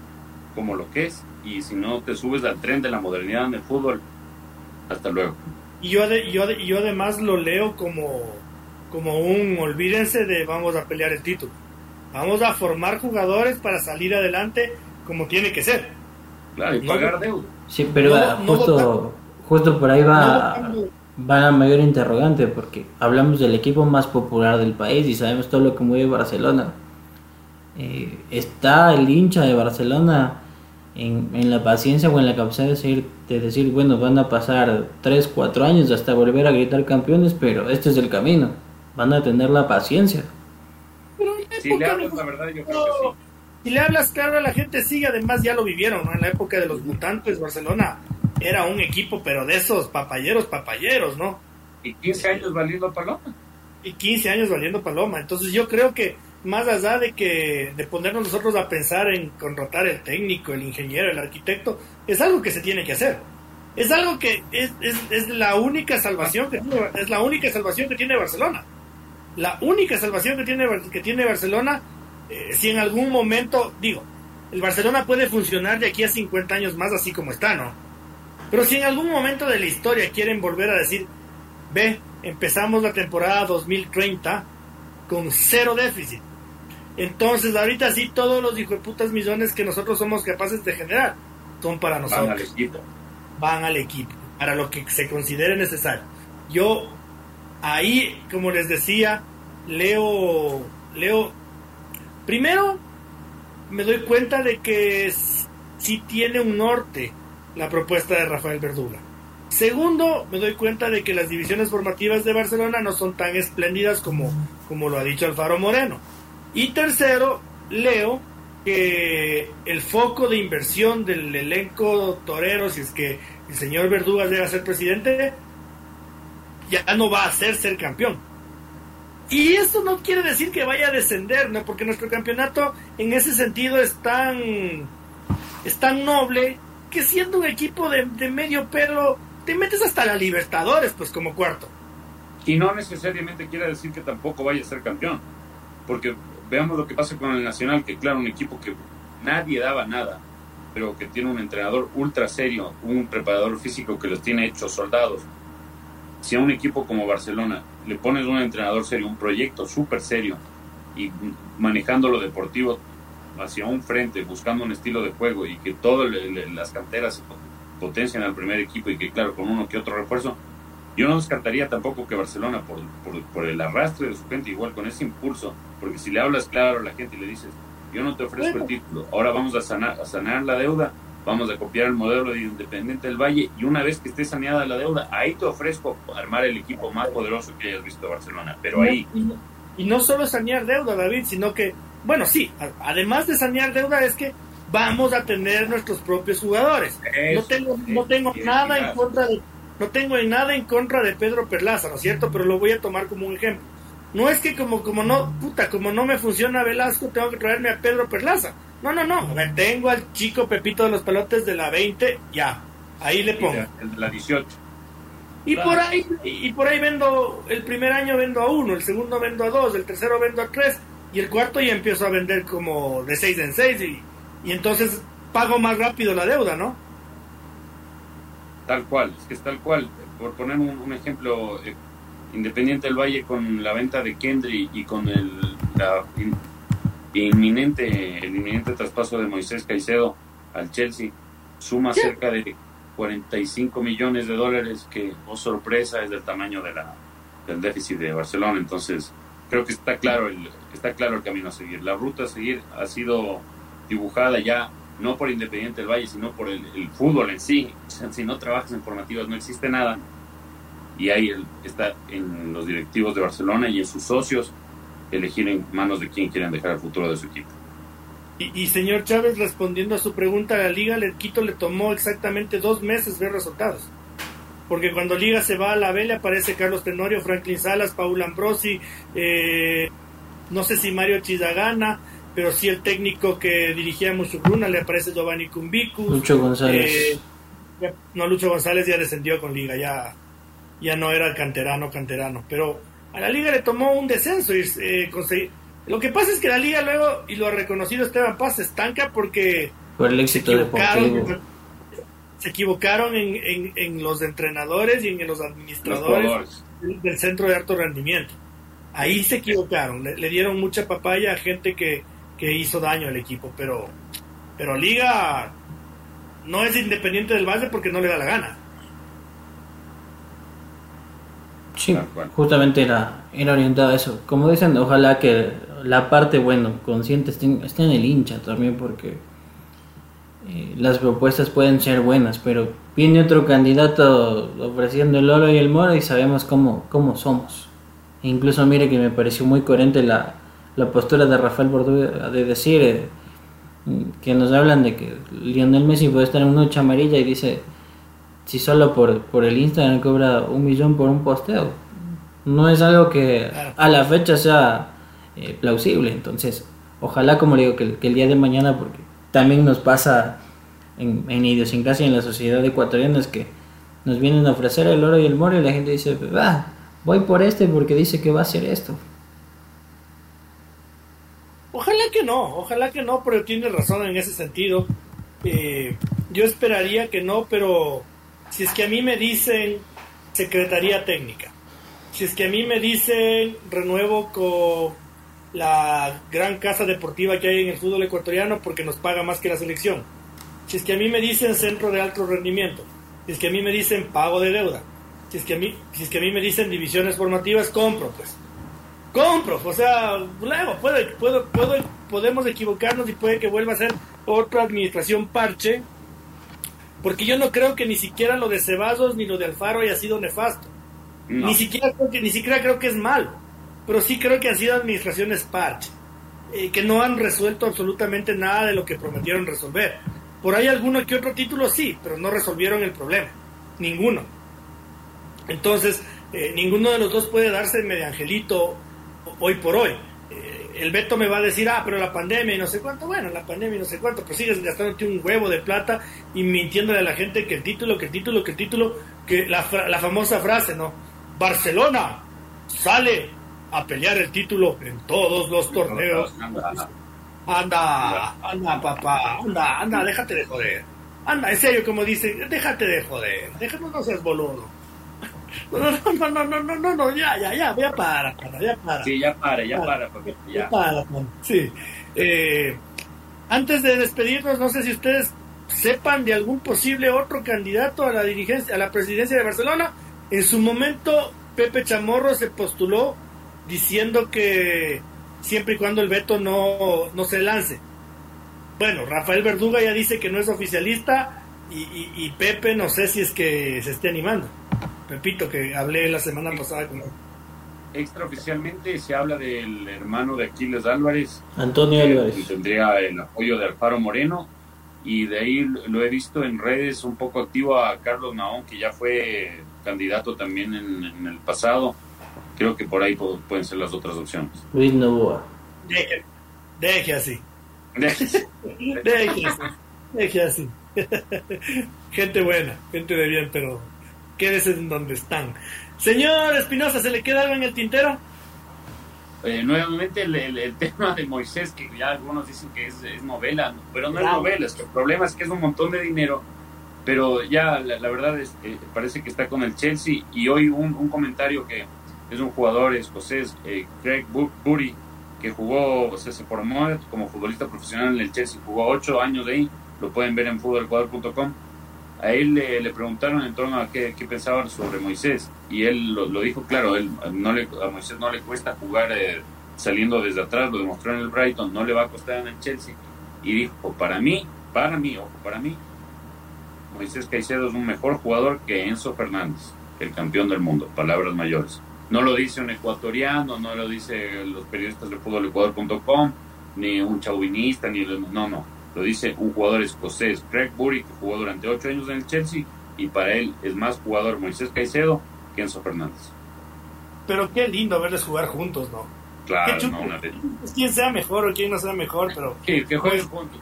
como lo que es, y si no te subes al tren de la modernidad en el fútbol, hasta luego. Y yo, yo, yo además lo leo como, como un, olvídense de vamos a pelear el título. Vamos a formar jugadores para salir adelante como tiene que ser. Claro, y pagar deuda. Sí, pero justo, justo por ahí va, va la mayor interrogante, porque hablamos del equipo más popular del país y sabemos todo lo que mueve Barcelona. Eh, está el hincha de Barcelona en, la paciencia o en la capacidad de decir, de decir, bueno, van a pasar 3, 4 años hasta volver a gritar campeones, pero este es el camino. Van a tener la paciencia. si le hablas la verdad, yo creo que sí. Si le hablas claro, la gente sigue, además ya lo vivieron, En la época de los mutantes, Barcelona era un equipo, pero de esos papayeros, papayeros, ¿no? Y 15 años valiendo paloma. Y 15 años valiendo paloma. Entonces yo creo que más allá de que de ponernos nosotros a pensar en contratar el técnico, el ingeniero, el arquitecto, es algo que se tiene que hacer. Es algo que es, es, la única salvación que es la única salvación que tiene Barcelona. La única salvación que tiene que tiene Barcelona eh, si en algún momento digo, el Barcelona puede funcionar de aquí a 50 años más así como está, ¿no? Pero si en algún momento de la historia quieren volver a decir, ve, empezamos la temporada 2030 con cero déficit entonces, ahorita sí, todos los putas millones que nosotros somos capaces de generar son para nosotros. Van al equipo. Van al equipo, para lo que se considere necesario. Yo, ahí, como les decía, leo, leo, primero, me doy cuenta de que sí tiene un norte la propuesta de Rafael Verduga. Segundo, me doy cuenta de que las divisiones formativas de Barcelona no son tan espléndidas como, como lo ha dicho Alfaro Moreno. Y tercero, leo que el foco de inversión del elenco torero, si es que el señor Verduga llega a ser presidente, ya no va a ser ser campeón. Y esto no quiere decir que vaya a descender, ¿no? Porque nuestro campeonato en ese sentido es tan, es tan noble que siendo un equipo de, de medio pelo, te metes hasta la Libertadores, pues como cuarto. Y no necesariamente quiere decir que tampoco vaya a ser campeón. Porque veamos lo que pasa con el Nacional, que claro, un equipo que nadie daba nada, pero que tiene un entrenador ultra serio, un preparador físico que los tiene hechos soldados. Si a un equipo como Barcelona le pones un entrenador serio, un proyecto súper serio, y manejando lo deportivo hacia un frente, buscando un estilo de juego y que todas las canteras potencian al primer equipo y que claro, con uno que otro refuerzo, yo no descartaría tampoco que Barcelona, por, por, el arrastre de su gente, igual con ese impulso, porque si le hablas claro a la gente y le dices, yo no te ofrezco el título, ahora vamos a sanar, a sanar la deuda, vamos a copiar el modelo de Independiente del Valle y una vez que esté saneada la deuda, ahí te ofrezco armar el equipo más poderoso que hayas visto Barcelona, pero ahí... Y no, solo sanear deuda, David, sino que, bueno, sí, además de sanear deuda es que vamos a tener nuestros propios jugadores. no tengo, no tengo nada en contra de no tengo nada en contra de Pedro Perlaza, ¿no es cierto? Pero lo voy a tomar como un ejemplo. No es que como, como no, puta, como no me funciona Velasco, tengo que traerme a Pedro Perlaza. No, no, no. Ver, tengo al chico Pepito de los Pelotes de la 20, ya. Ahí le pongo. El de la 18. Y por ahí, y por ahí vendo, el primer año vendo a uno, el segundo vendo a dos, el tercero vendo a tres, y el cuarto ya empiezo a vender como de seis en seis, y, y entonces pago más rápido la deuda, ¿no? Tal cual, es que es tal cual. Por poner un, ejemplo, eh, Independiente del Valle con la venta de Kendry y con el la inminente, el inminente traspaso de Moisés Caicedo al Chelsea, suma cerca de 45 millones de dólares que, oh sorpresa, es del tamaño de la, del déficit de Barcelona. Entonces, creo que está claro el, está claro el camino a seguir. La ruta a seguir ha sido dibujada ya no por Independiente del Valle, sino por el, fútbol en sí. si no trabajas en formativas no existe nada. Y ahí está en los directivos de Barcelona y en sus socios elegir en manos de quién quieren dejar el futuro de su equipo. Y, señor Chávez, respondiendo a su pregunta, la Liga el Quito le tomó exactamente dos meses ver resultados. Porque cuando Liga se va a la le aparece Carlos Tenorio, Franklin Salas, Paul Ambrosi, eh, no sé si Mario Chizagana, pero sí el técnico que dirigía Musukruna le aparece Giovanni Cumbicus. Lucho González. Eh, no, Lucho González ya descendió con Liga, ya, ya no era canterano, canterano. Pero a la Liga le tomó un descenso y eh, Lo que pasa es que la Liga luego, y lo ha reconocido Esteban Paz, se estanca porque. Por el éxito deportivo. Se equivocaron en, en, los entrenadores y en los administradores del centro de alto rendimiento. Ahí se equivocaron, le dieron mucha papaya a gente que, que hizo daño al equipo, pero, pero Liga no es independiente del Valle porque no le da la gana. Sí, justamente era, era orientado a eso. Como dicen, ojalá que la parte, bueno, consciente esté, en el hincha también porque eh, las propuestas pueden ser buenas, pero viene otro candidato ofreciendo el oro y el moro y sabemos cómo, cómo somos. E incluso mire que me pareció muy coherente la, la postura de Rafael Bordú de decir eh, que nos hablan de que Lionel Messi puede estar en una noche amarilla y dice si solo por, por el Instagram cobra un millón por un posteo. No es algo que a la fecha sea eh, plausible. Entonces ojalá como le digo que, el día de mañana porque también nos pasa en, en idiosincrasia en la sociedad ecuatoriana es que nos vienen a ofrecer el oro y el moro y la gente dice ah, voy por este porque dice que va a hacer esto Ojalá que no, ojalá que no, pero tiene razón en ese sentido. Eh, yo esperaría que no, pero si es que a mí me dicen Secretaría Técnica, si es que a mí me dicen renuevo con la gran casa deportiva que hay en el fútbol ecuatoriano porque nos paga más que la selección, si es que a mí me dicen centro de alto rendimiento, si es que a mí me dicen pago de deuda, si es que a mí, si es que a mí me dicen divisiones formativas, compro pues compro, o sea, luego puede, puedo, puedo, podemos equivocarnos y puede que vuelva a ser otra administración parche, porque yo no creo que ni siquiera lo de Ceballos ni lo de Alfaro haya sido nefasto. Ni siquiera creo que, ni siquiera creo que es malo, pero sí creo que han sido administraciones parche, eh, que no han resuelto absolutamente nada de lo que prometieron resolver. Por ahí alguno que otro título sí, pero no resolvieron el problema, ninguno. Entonces, eh, ninguno de los dos puede darse medio angelito hoy por hoy. Eh, el Beto me va a decir, ah, pero la pandemia y no sé cuánto, bueno, la pandemia y no sé cuánto, pero sigues gastándote un huevo de plata y mintiéndole a la gente que el título, que el título, que el título, que la, la famosa frase, ¿no? Barcelona sale a pelear el título en todos los torneos. Anda, anda, papá, anda, anda, déjate de joder. Anda, en serio, como dice, déjate de joder, déjame no seas boludo. No, no, no, no, no, no, no, ya, ya, ya, ya para, para, ya para. Sí, ya para, ya para, ya. para, sí. Eh, antes de despedirnos, no sé si ustedes sepan de algún posible otro candidato a la dirigencia, a la presidencia de Barcelona. En su momento, Pepe Chamorro se postuló diciendo que siempre y cuando el veto no, no se lance. Bueno, Rafael Verduga ya dice que no es oficialista y, y, Pepe no sé si es que se esté animando. Pepito, que hablé la semana pasada con. Extraoficialmente se habla del hermano de Aquiles Álvarez. Antonio Álvarez. Que tendría el apoyo de Alfaro Moreno. Y de ahí lo he visto en redes un poco activo a Carlos Naón, que ya fue candidato también en, el pasado. Creo que por ahí pueden ser las otras opciones. Luis Novoa. Deje, deje así. Deje, deje así. Deje así. gente buena, gente de bien, pero quédese en donde están. Señor Espinosa, ¿se le queda algo en el tintero? Eh, nuevamente el, tema de Moisés, que ya algunos dicen que es, novela, pero no es novela, es que el problema es que es un montón de dinero, pero ya la, verdad es que parece que está con el Chelsea y hoy un, comentario que es un jugador escocés, eh, Craig Bury, que jugó, o sea, se formó como futbolista profesional en el Chelsea, jugó ocho años de ahí, lo pueden ver en futbolecuador.com a él le, preguntaron en torno a qué, qué pensaban sobre Moisés y él lo, dijo claro, él, no le, a Moisés no le cuesta jugar eh, saliendo desde atrás, lo demostró en el Brighton, no le va a costar en el Chelsea y dijo, para mí, para mí, ojo, para mí, Moisés Caicedo es un mejor jugador que Enzo Fernández, el campeón del mundo, palabras mayores. No lo dice un ecuatoriano, no lo dice los periodistas de fútbolecuador.com, ni un chauvinista, ni no, no lo dice un jugador escocés, Craig Bury, que jugó durante ocho años en el Chelsea, y para él es más jugador Moisés Caicedo que Enzo Fernández. Pero qué lindo verles jugar juntos, ¿no? Claro, no, una Quién sea mejor o quién no sea mejor, pero. Sí, que jueguen juntos.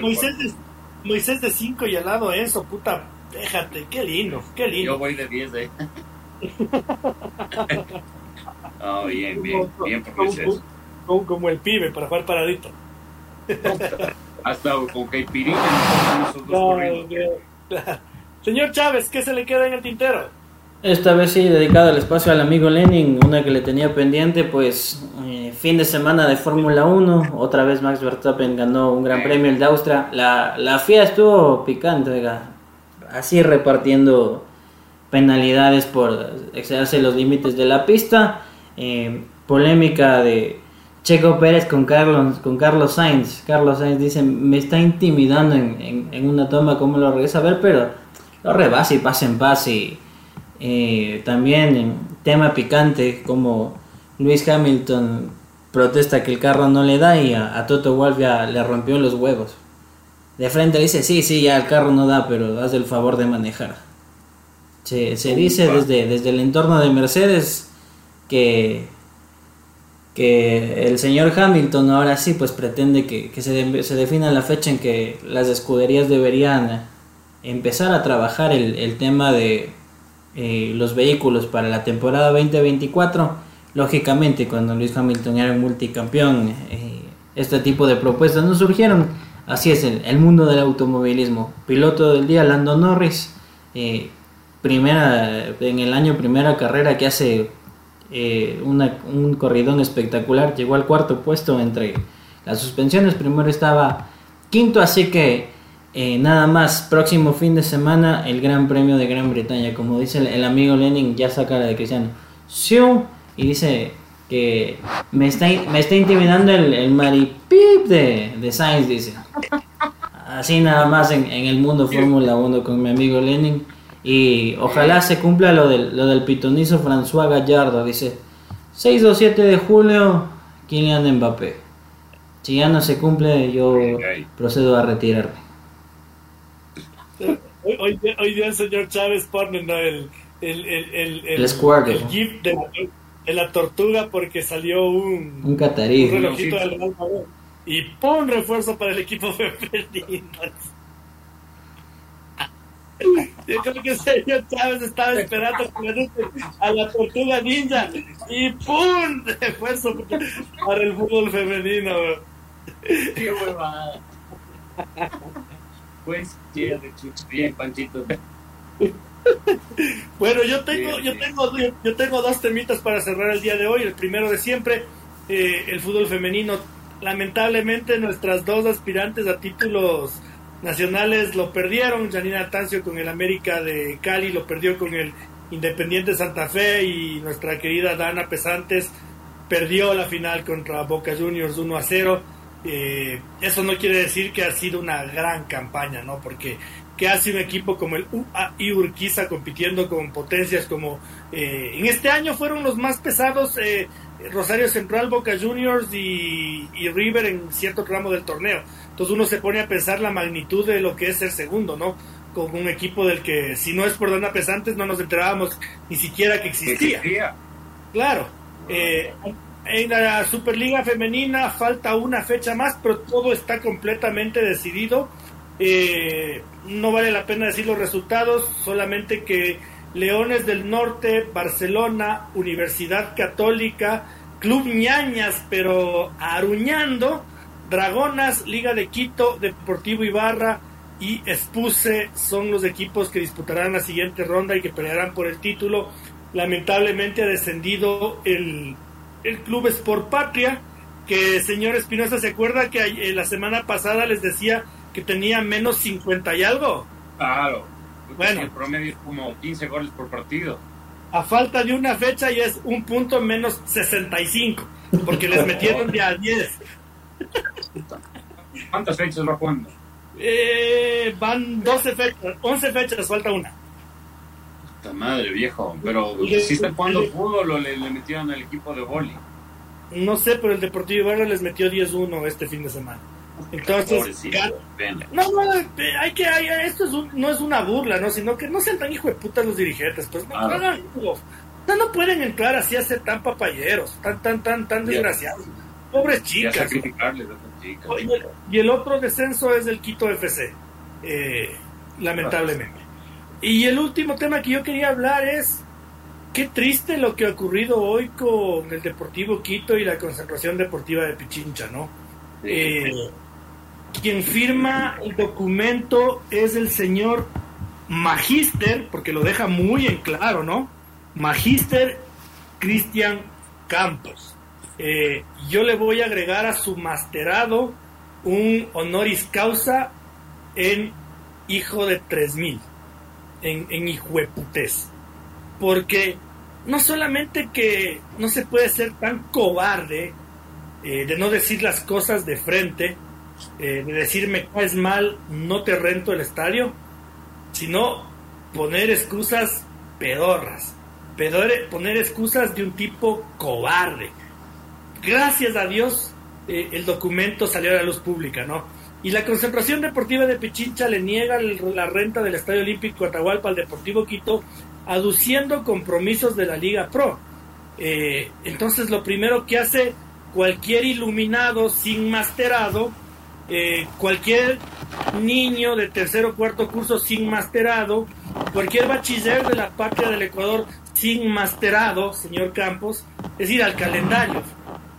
Moisés, de, Moisés de 5 y al lado Enzo, puta, déjate, qué lindo, qué lindo. Yo voy de 10, ¿eh? oh, bien, bien, bien por Moisés. Como, como el pibe para jugar paradito. Hasta con caipirinha esos dos Señor Chávez, ¿qué se le queda en el tintero? Esta vez sí, dedicado al espacio al amigo Lenin, una que le tenía pendiente, pues eh, fin de semana de Fórmula 1, otra vez Max Verstappen ganó un gran premio el de Austria, la, la FIA estuvo picante, así repartiendo penalidades por excederse los límites de la pista, eh, polémica de Checo Pérez con Carlos, con Carlos Sainz. Carlos Sainz dice, me está intimidando en, en, una toma, ¿cómo lo regresa a ver? Pero lo rebasa y pasa en paz. Y eh, también tema picante, como Luis Hamilton protesta que el carro no le da y a, Toto Wolff ya le rompió los huevos. De frente le dice, sí, sí, ya el carro no da, pero haz el favor de manejar. Se, se dice desde, desde el entorno de Mercedes que que el señor Hamilton ahora sí pues pretende que, se, se, defina la fecha en que las escuderías deberían empezar a trabajar el, tema de eh, los vehículos para la temporada 2024. Lógicamente cuando Luis Hamilton era multicampeón eh, este tipo de propuestas no surgieron. Así es el, mundo del automovilismo. Piloto del día Lando Norris. Eh, primera en el año primera carrera que hace eh, un corridón espectacular, llegó al cuarto puesto entre las suspensiones, primero estaba quinto, así que eh, nada más, próximo fin de semana el Gran Premio de Gran Bretaña, como dice el, amigo Lenin, ya saca la de Cristiano, y dice que me está, me está intimidando el, el maripip de, de Sainz, dice. Así nada más en, en el mundo Fórmula 1 con mi amigo Lenin. Y ojalá se cumpla lo del, lo del pitonizo François Gallardo. Dice 6 o 7 de julio, Kylian Mbappé. Si ya no se cumple, yo procedo a retirarme. Hoy, hoy, día el señor Chávez pone el, el, el, el, el, el GIF de la, de la, tortuga porque salió un, un catarí. Un relojito del y pon refuerzo para el equipo femenino. Yo creo que el señor Chávez estaba esperando a la tortuga ninja y ¡pum! De esfuerzo para el fútbol femenino. Qué huevada. Pues, bien, Panchito. Bueno, yo tengo, yo tengo, yo tengo dos temitas para cerrar el día de hoy. El primero de siempre, eh, el fútbol femenino. Lamentablemente, nuestras dos aspirantes a títulos Nacionales lo perdieron, Janina Tancio con el América de Cali lo perdió con el Independiente Santa Fe y nuestra querida Dana Pesantes perdió la final contra Boca Juniors 1 a 0. Eh, eso no quiere decir que ha sido una gran campaña, ¿no? Porque que hace un equipo como el UAI Urquiza compitiendo con potencias como eh, en este año fueron los más pesados eh, Rosario Central, Boca Juniors y, River en cierto tramo del torneo. Entonces uno se pone a pensar la magnitud de lo que es el segundo, ¿no? Con un equipo del que si no es por Dana Pesantes no nos enterábamos ni siquiera que existía. Claro. Eh, en la Superliga Femenina falta una fecha más, pero todo está completamente decidido. Eh, no vale la pena decir los resultados, solamente que Leones del Norte, Barcelona, Universidad Católica, Club Ñañas, pero aruñando, Dragonas, Liga de Quito, Deportivo Ibarra y Espuse son los equipos que disputarán la siguiente ronda y que pelearán por el título. Lamentablemente ha descendido el, el Club Sport Patria, que señor Espinosa se acuerda que eh, la semana pasada les decía que tenía menos 50 y algo. Claro. Bueno. El promedio es como 15 goles por partido. A falta de una fecha y es un punto menos 65, porque les metieron de a 10. ¿Cuántas fechas va jugando? Eh, van 12 fechas, 11 fechas, falta una. Puta madre, viejo. Pero si está jugando fútbol o le, le metieron al equipo de boli. No sé, pero el Deportivo Ibarra les metió 10-1 este fin de semana. Entonces, no, no, hay que, hay, esto es no es una burla, ¿no? Sino que no sean tan hijo de puta los dirigentes, pues no, no, pueden entrar así a ser tan papayeros, tan, tan, tan, tan desgraciados. Pobres chicas. y el otro descenso es el Quito FC, eh, lamentablemente. Y el último tema que yo quería hablar es qué triste lo que ha ocurrido hoy con el Deportivo Quito y la concentración deportiva de Pichincha, ¿no? Eh, quien firma el documento es el señor Magister, porque lo deja muy en claro, ¿no? Magister Cristian Campos. Eh, yo le voy a agregar a su masterado un honoris causa en hijo de 3000, en, en hijueputés. Porque no solamente que no se puede ser tan cobarde eh, de no decir las cosas de frente, eh, de decirme es mal, no te rento el estadio, sino poner excusas pedorras, poner excusas de un tipo cobarde. Gracias a Dios eh, el documento salió a la luz pública, ¿no? Y la concentración deportiva de Pichincha le niega la renta del Estadio Olímpico Atahualpa al Deportivo Quito, aduciendo compromisos de la Liga Pro. Eh, entonces lo primero que hace cualquier iluminado sin masterado eh, cualquier niño de tercer o cuarto curso sin masterado, cualquier bachiller de la patria del Ecuador sin masterado, señor Campos, es ir al calendario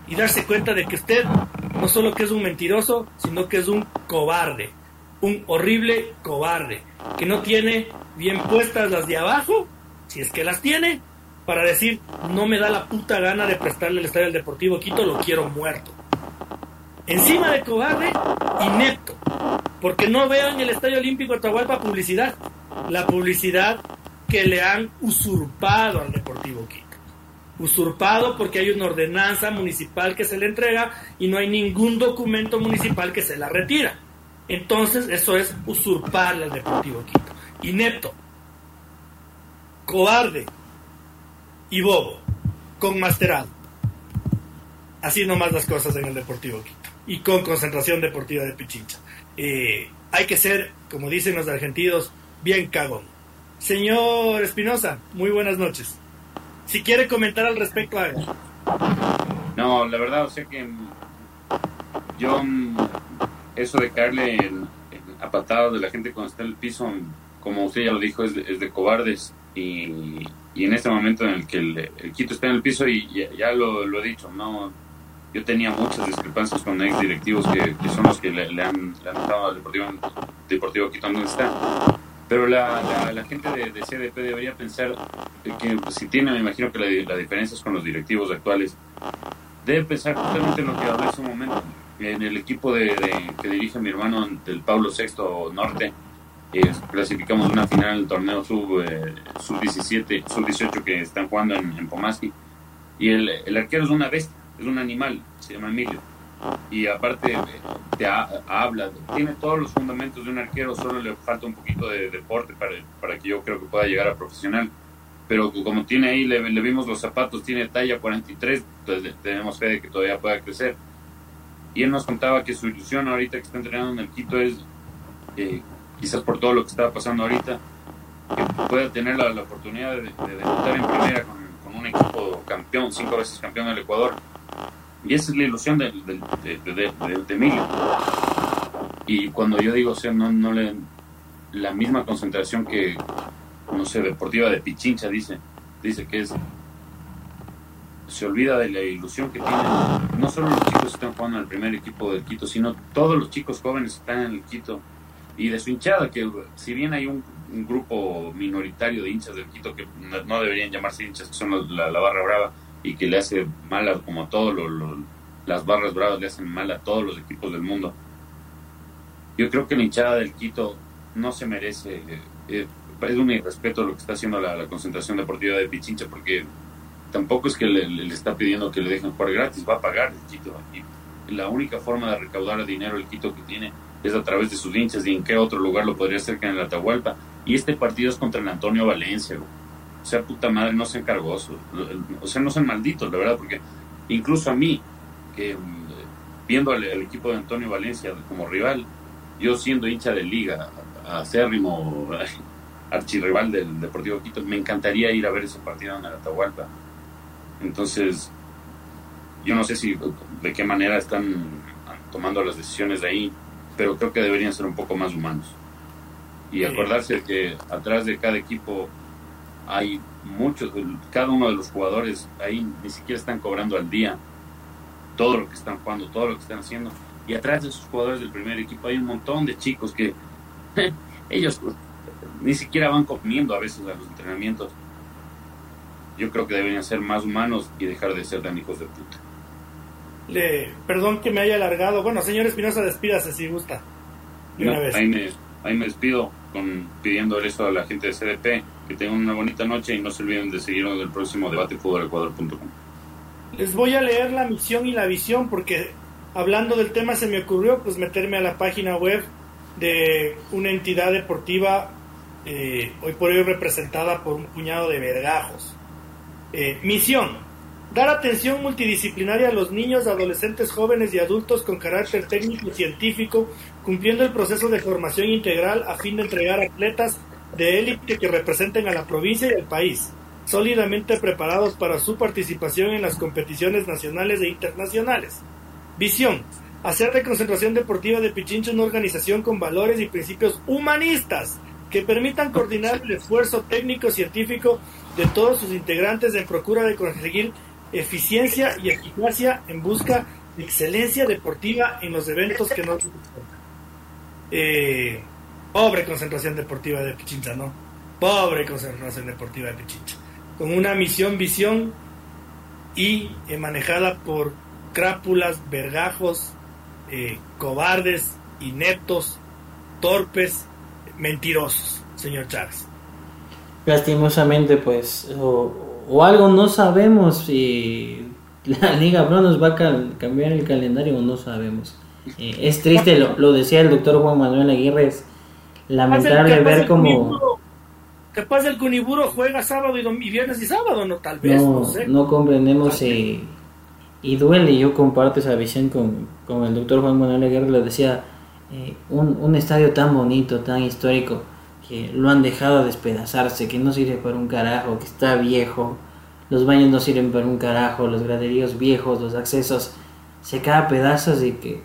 y darse cuenta de que usted no solo que es un mentiroso, sino que es un cobarde, un horrible cobarde, que no tiene bien puestas las de abajo, si es que las tiene, para decir, no me da la puta gana de prestarle el estadio al Deportivo Quito, lo quiero muerto. Encima de cobarde, inepto. Porque no veo en el Estadio Olímpico Atahualpa publicidad. La publicidad que le han usurpado al Deportivo Quito. Usurpado porque hay una ordenanza municipal que se le entrega y no hay ningún documento municipal que se la retira. Entonces, eso es usurparle al Deportivo Quito. Inepto, cobarde y bobo, con masterado. Así nomás las cosas en el Deportivo Quito y con concentración deportiva de Pichincha. Eh, hay que ser, como dicen los argentinos, bien cagón. Señor Espinosa, muy buenas noches. Si quiere comentar al respecto, haga. No, la verdad, o que yo, eso de caerle a patadas de la gente cuando está en el piso, como usted ya lo dijo, es de, cobardes. Y, en este momento en el que el, Quito está en el piso, y ya, lo, lo he dicho, no yo tenía muchas discrepancias con ex directivos que, son los que le, han, le dado al Deportivo, Deportivo Quito donde está. Pero la, la, gente de, CDP debería pensar que si tiene, me imagino que la, diferencia es con los directivos actuales, debe pensar justamente en lo que hablé hace un momento. en el equipo de, que dirige mi hermano del Pablo VI Norte, eh, clasificamos una final del torneo sub, eh, sub 17, sub 18 que están jugando en, en Pomaski. Y el, el, arquero es una bestia, es un animal, se llama Emilio. Y aparte te habla, tiene todos los fundamentos de un arquero, solo le falta un poquito de deporte para, para que yo creo que pueda llegar a profesional. Pero como tiene ahí, le, vimos los zapatos, tiene talla 43, entonces tenemos fe de que todavía pueda crecer y él nos contaba que su ilusión ahorita que está entrenando en el Quito es, eh, quizás por todo lo que está pasando ahorita, que pueda tener la, oportunidad de, debutar en primera con, un equipo campeón, cinco veces campeón del Ecuador. Y esa es la ilusión de, de, Emilio. Y cuando yo digo, o sea, no, no le. La misma concentración que, no sé, deportiva de Pichincha dice, dice que es se olvida de la ilusión que tienen. No solo los chicos que están jugando en el primer equipo del Quito, sino todos los chicos jóvenes que están en el Quito y de su hinchada, que si bien hay un, grupo minoritario de hinchas del Quito que no, deberían llamarse hinchas, que son la, barra brava y que le hace mal a, como todos las barras bravas le hacen mal a todos los equipos del mundo. Yo creo que la hinchada del Quito no se merece, eh, es un irrespeto lo que está haciendo la, la concentración deportiva de Pichincha porque tampoco es que le, está pidiendo que le dejen jugar gratis, va a pagar el Quito. Y la única forma de recaudar el dinero el Quito que tiene es a través de sus hinchas y en qué otro lugar lo podría hacer que en el Atahualpa. Y este partido es contra el Antonio Valencia. O sea, puta madre, no sean cargosos. O sea, no sean malditos, la verdad, porque incluso a mí, que mm, viendo al, equipo de Antonio Valencia como rival, yo siendo hincha de liga, acérrimo, archirrival del Deportivo Quito, me encantaría ir a ver ese partido en el Atahualpa entonces, yo no sé si de qué manera están tomando las decisiones de ahí, pero creo que deberían ser un poco más humanos. Y acordarse que atrás de cada equipo hay muchos, cada uno de los jugadores ahí ni siquiera están cobrando al día todo lo que están jugando, todo lo que están haciendo. Y atrás de esos jugadores del primer equipo hay un montón de chicos que ellos ni siquiera van comiendo a veces a los entrenamientos yo creo que deberían ser más humanos y dejar de ser tan hijos de puta. Le, perdón que me haya alargado. Bueno, señor Espinosa, despídase si gusta. Ahí, me, ahí me despido con, pidiendo eso a la gente de CDP que tengan una bonita noche y no se olviden de seguirnos del próximo debate. Les voy a leer la misión y la visión porque hablando del tema se me ocurrió pues meterme a la página web de una entidad deportiva eh, hoy por hoy representada por un puñado de vergajos. Eh, misión. Dar atención multidisciplinaria a los niños, adolescentes, jóvenes y adultos con carácter técnico y científico, cumpliendo el proceso de formación integral a fin de entregar atletas de élite que representen a la provincia y al país, sólidamente preparados para su participación en las competiciones nacionales e internacionales. Visión. Hacer de Concentración Deportiva de Pichincha una organización con valores y principios humanistas que permitan coordinar el esfuerzo técnico-científico de todos sus integrantes en procura de conseguir eficiencia y eficacia en busca de excelencia deportiva en los eventos que nos eh, pobre concentración deportiva de Pichincha, ¿no? Pobre concentración deportiva de Pichincha. Con una misión, visión y eh, manejada por crápulas, vergajos, eh, cobardes, ineptos, torpes, mentirosos, señor Chávez lastimosamente pues o, algo no sabemos si la Liga Pro nos va a cambiar el calendario o no sabemos. Eh, es triste, lo, lo, decía el doctor Juan Manuel Aguirre, es lamentable ver cómo... Capaz el Cuniburo juega sábado y, viernes y sábado, no tal vez. No, no, comprendemos y, y, duele. Yo comparto esa visión con, con el doctor Juan Manuel Aguirre, le decía, eh, un, un estadio tan bonito, tan histórico que lo han dejado despedazarse, que no sirve para un carajo, que está viejo, los baños no sirven para un carajo, los graderíos viejos, los accesos se cae a pedazos y que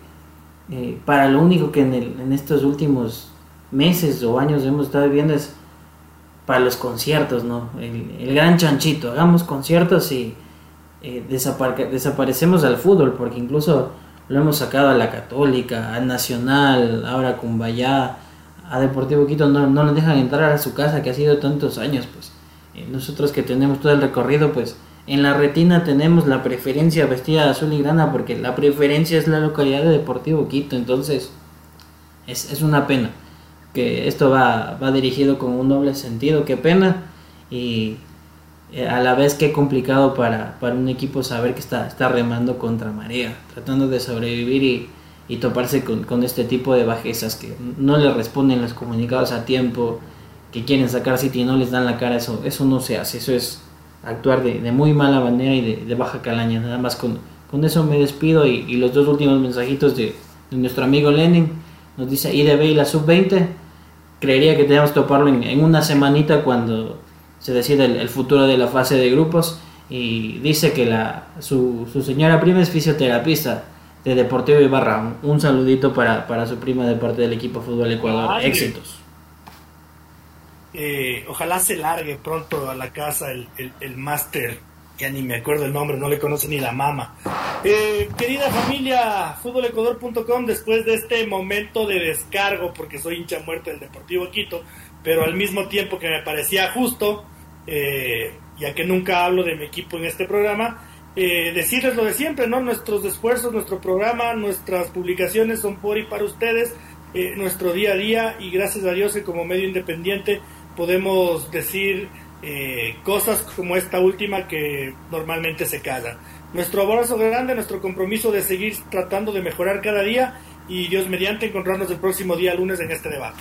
eh, para lo único que en, en, estos últimos meses o años hemos estado viendo es para los conciertos, ¿no? El, gran chanchito, hagamos conciertos y eh, desaparecemos al fútbol, porque incluso lo hemos sacado a la católica, al nacional, ahora con Bayá a Deportivo Quito no, no nos dejan entrar a su casa que ha sido tantos años, pues eh, nosotros que tenemos todo el recorrido, pues en la retina tenemos la preferencia vestida de azul y grana porque la preferencia es la localidad de Deportivo Quito, entonces es, es una pena que esto va, va dirigido con un doble sentido, qué pena y eh, a la vez qué complicado para, para un equipo saber que está, está remando contra marea, tratando de sobrevivir y, y toparse con, con, este tipo de bajezas que no le responden los comunicados a tiempo, que quieren sacar City y no les dan la cara, eso, eso no se hace, eso es actuar de, de muy mala manera y de, de, baja calaña. Nada más con, con eso me despido y, y, los dos últimos mensajitos de, de nuestro amigo Lenin. Nos dice IDB y la sub-20. Creería que tenemos que toparlo en, en, una semanita cuando se decide el, el, futuro de la fase de grupos. Y dice que la, su, su señora prima es fisioterapista de Deportivo Ibarra. Un, un saludito para, para, su prima de parte del equipo Fútbol Ecuador. Ay, Éxitos. Eh, ojalá se largue pronto a la casa el, el, el máster, ya ni me acuerdo el nombre, no le conoce ni la mama. Eh, querida familia, futbolecuador.com, después de este momento de descargo, porque soy hincha muerto del Deportivo Quito, pero al mismo tiempo que me parecía justo, eh, ya que nunca hablo de mi equipo en este programa, eh, decirles lo de siempre, ¿no? Nuestros esfuerzos, nuestro programa, nuestras publicaciones son por y para ustedes, eh, nuestro día a día, y gracias a Dios que como medio independiente podemos decir eh, cosas como esta última que normalmente se callan. Nuestro abrazo grande, nuestro compromiso de seguir tratando de mejorar cada día y Dios mediante encontrarnos el próximo día lunes en este debate.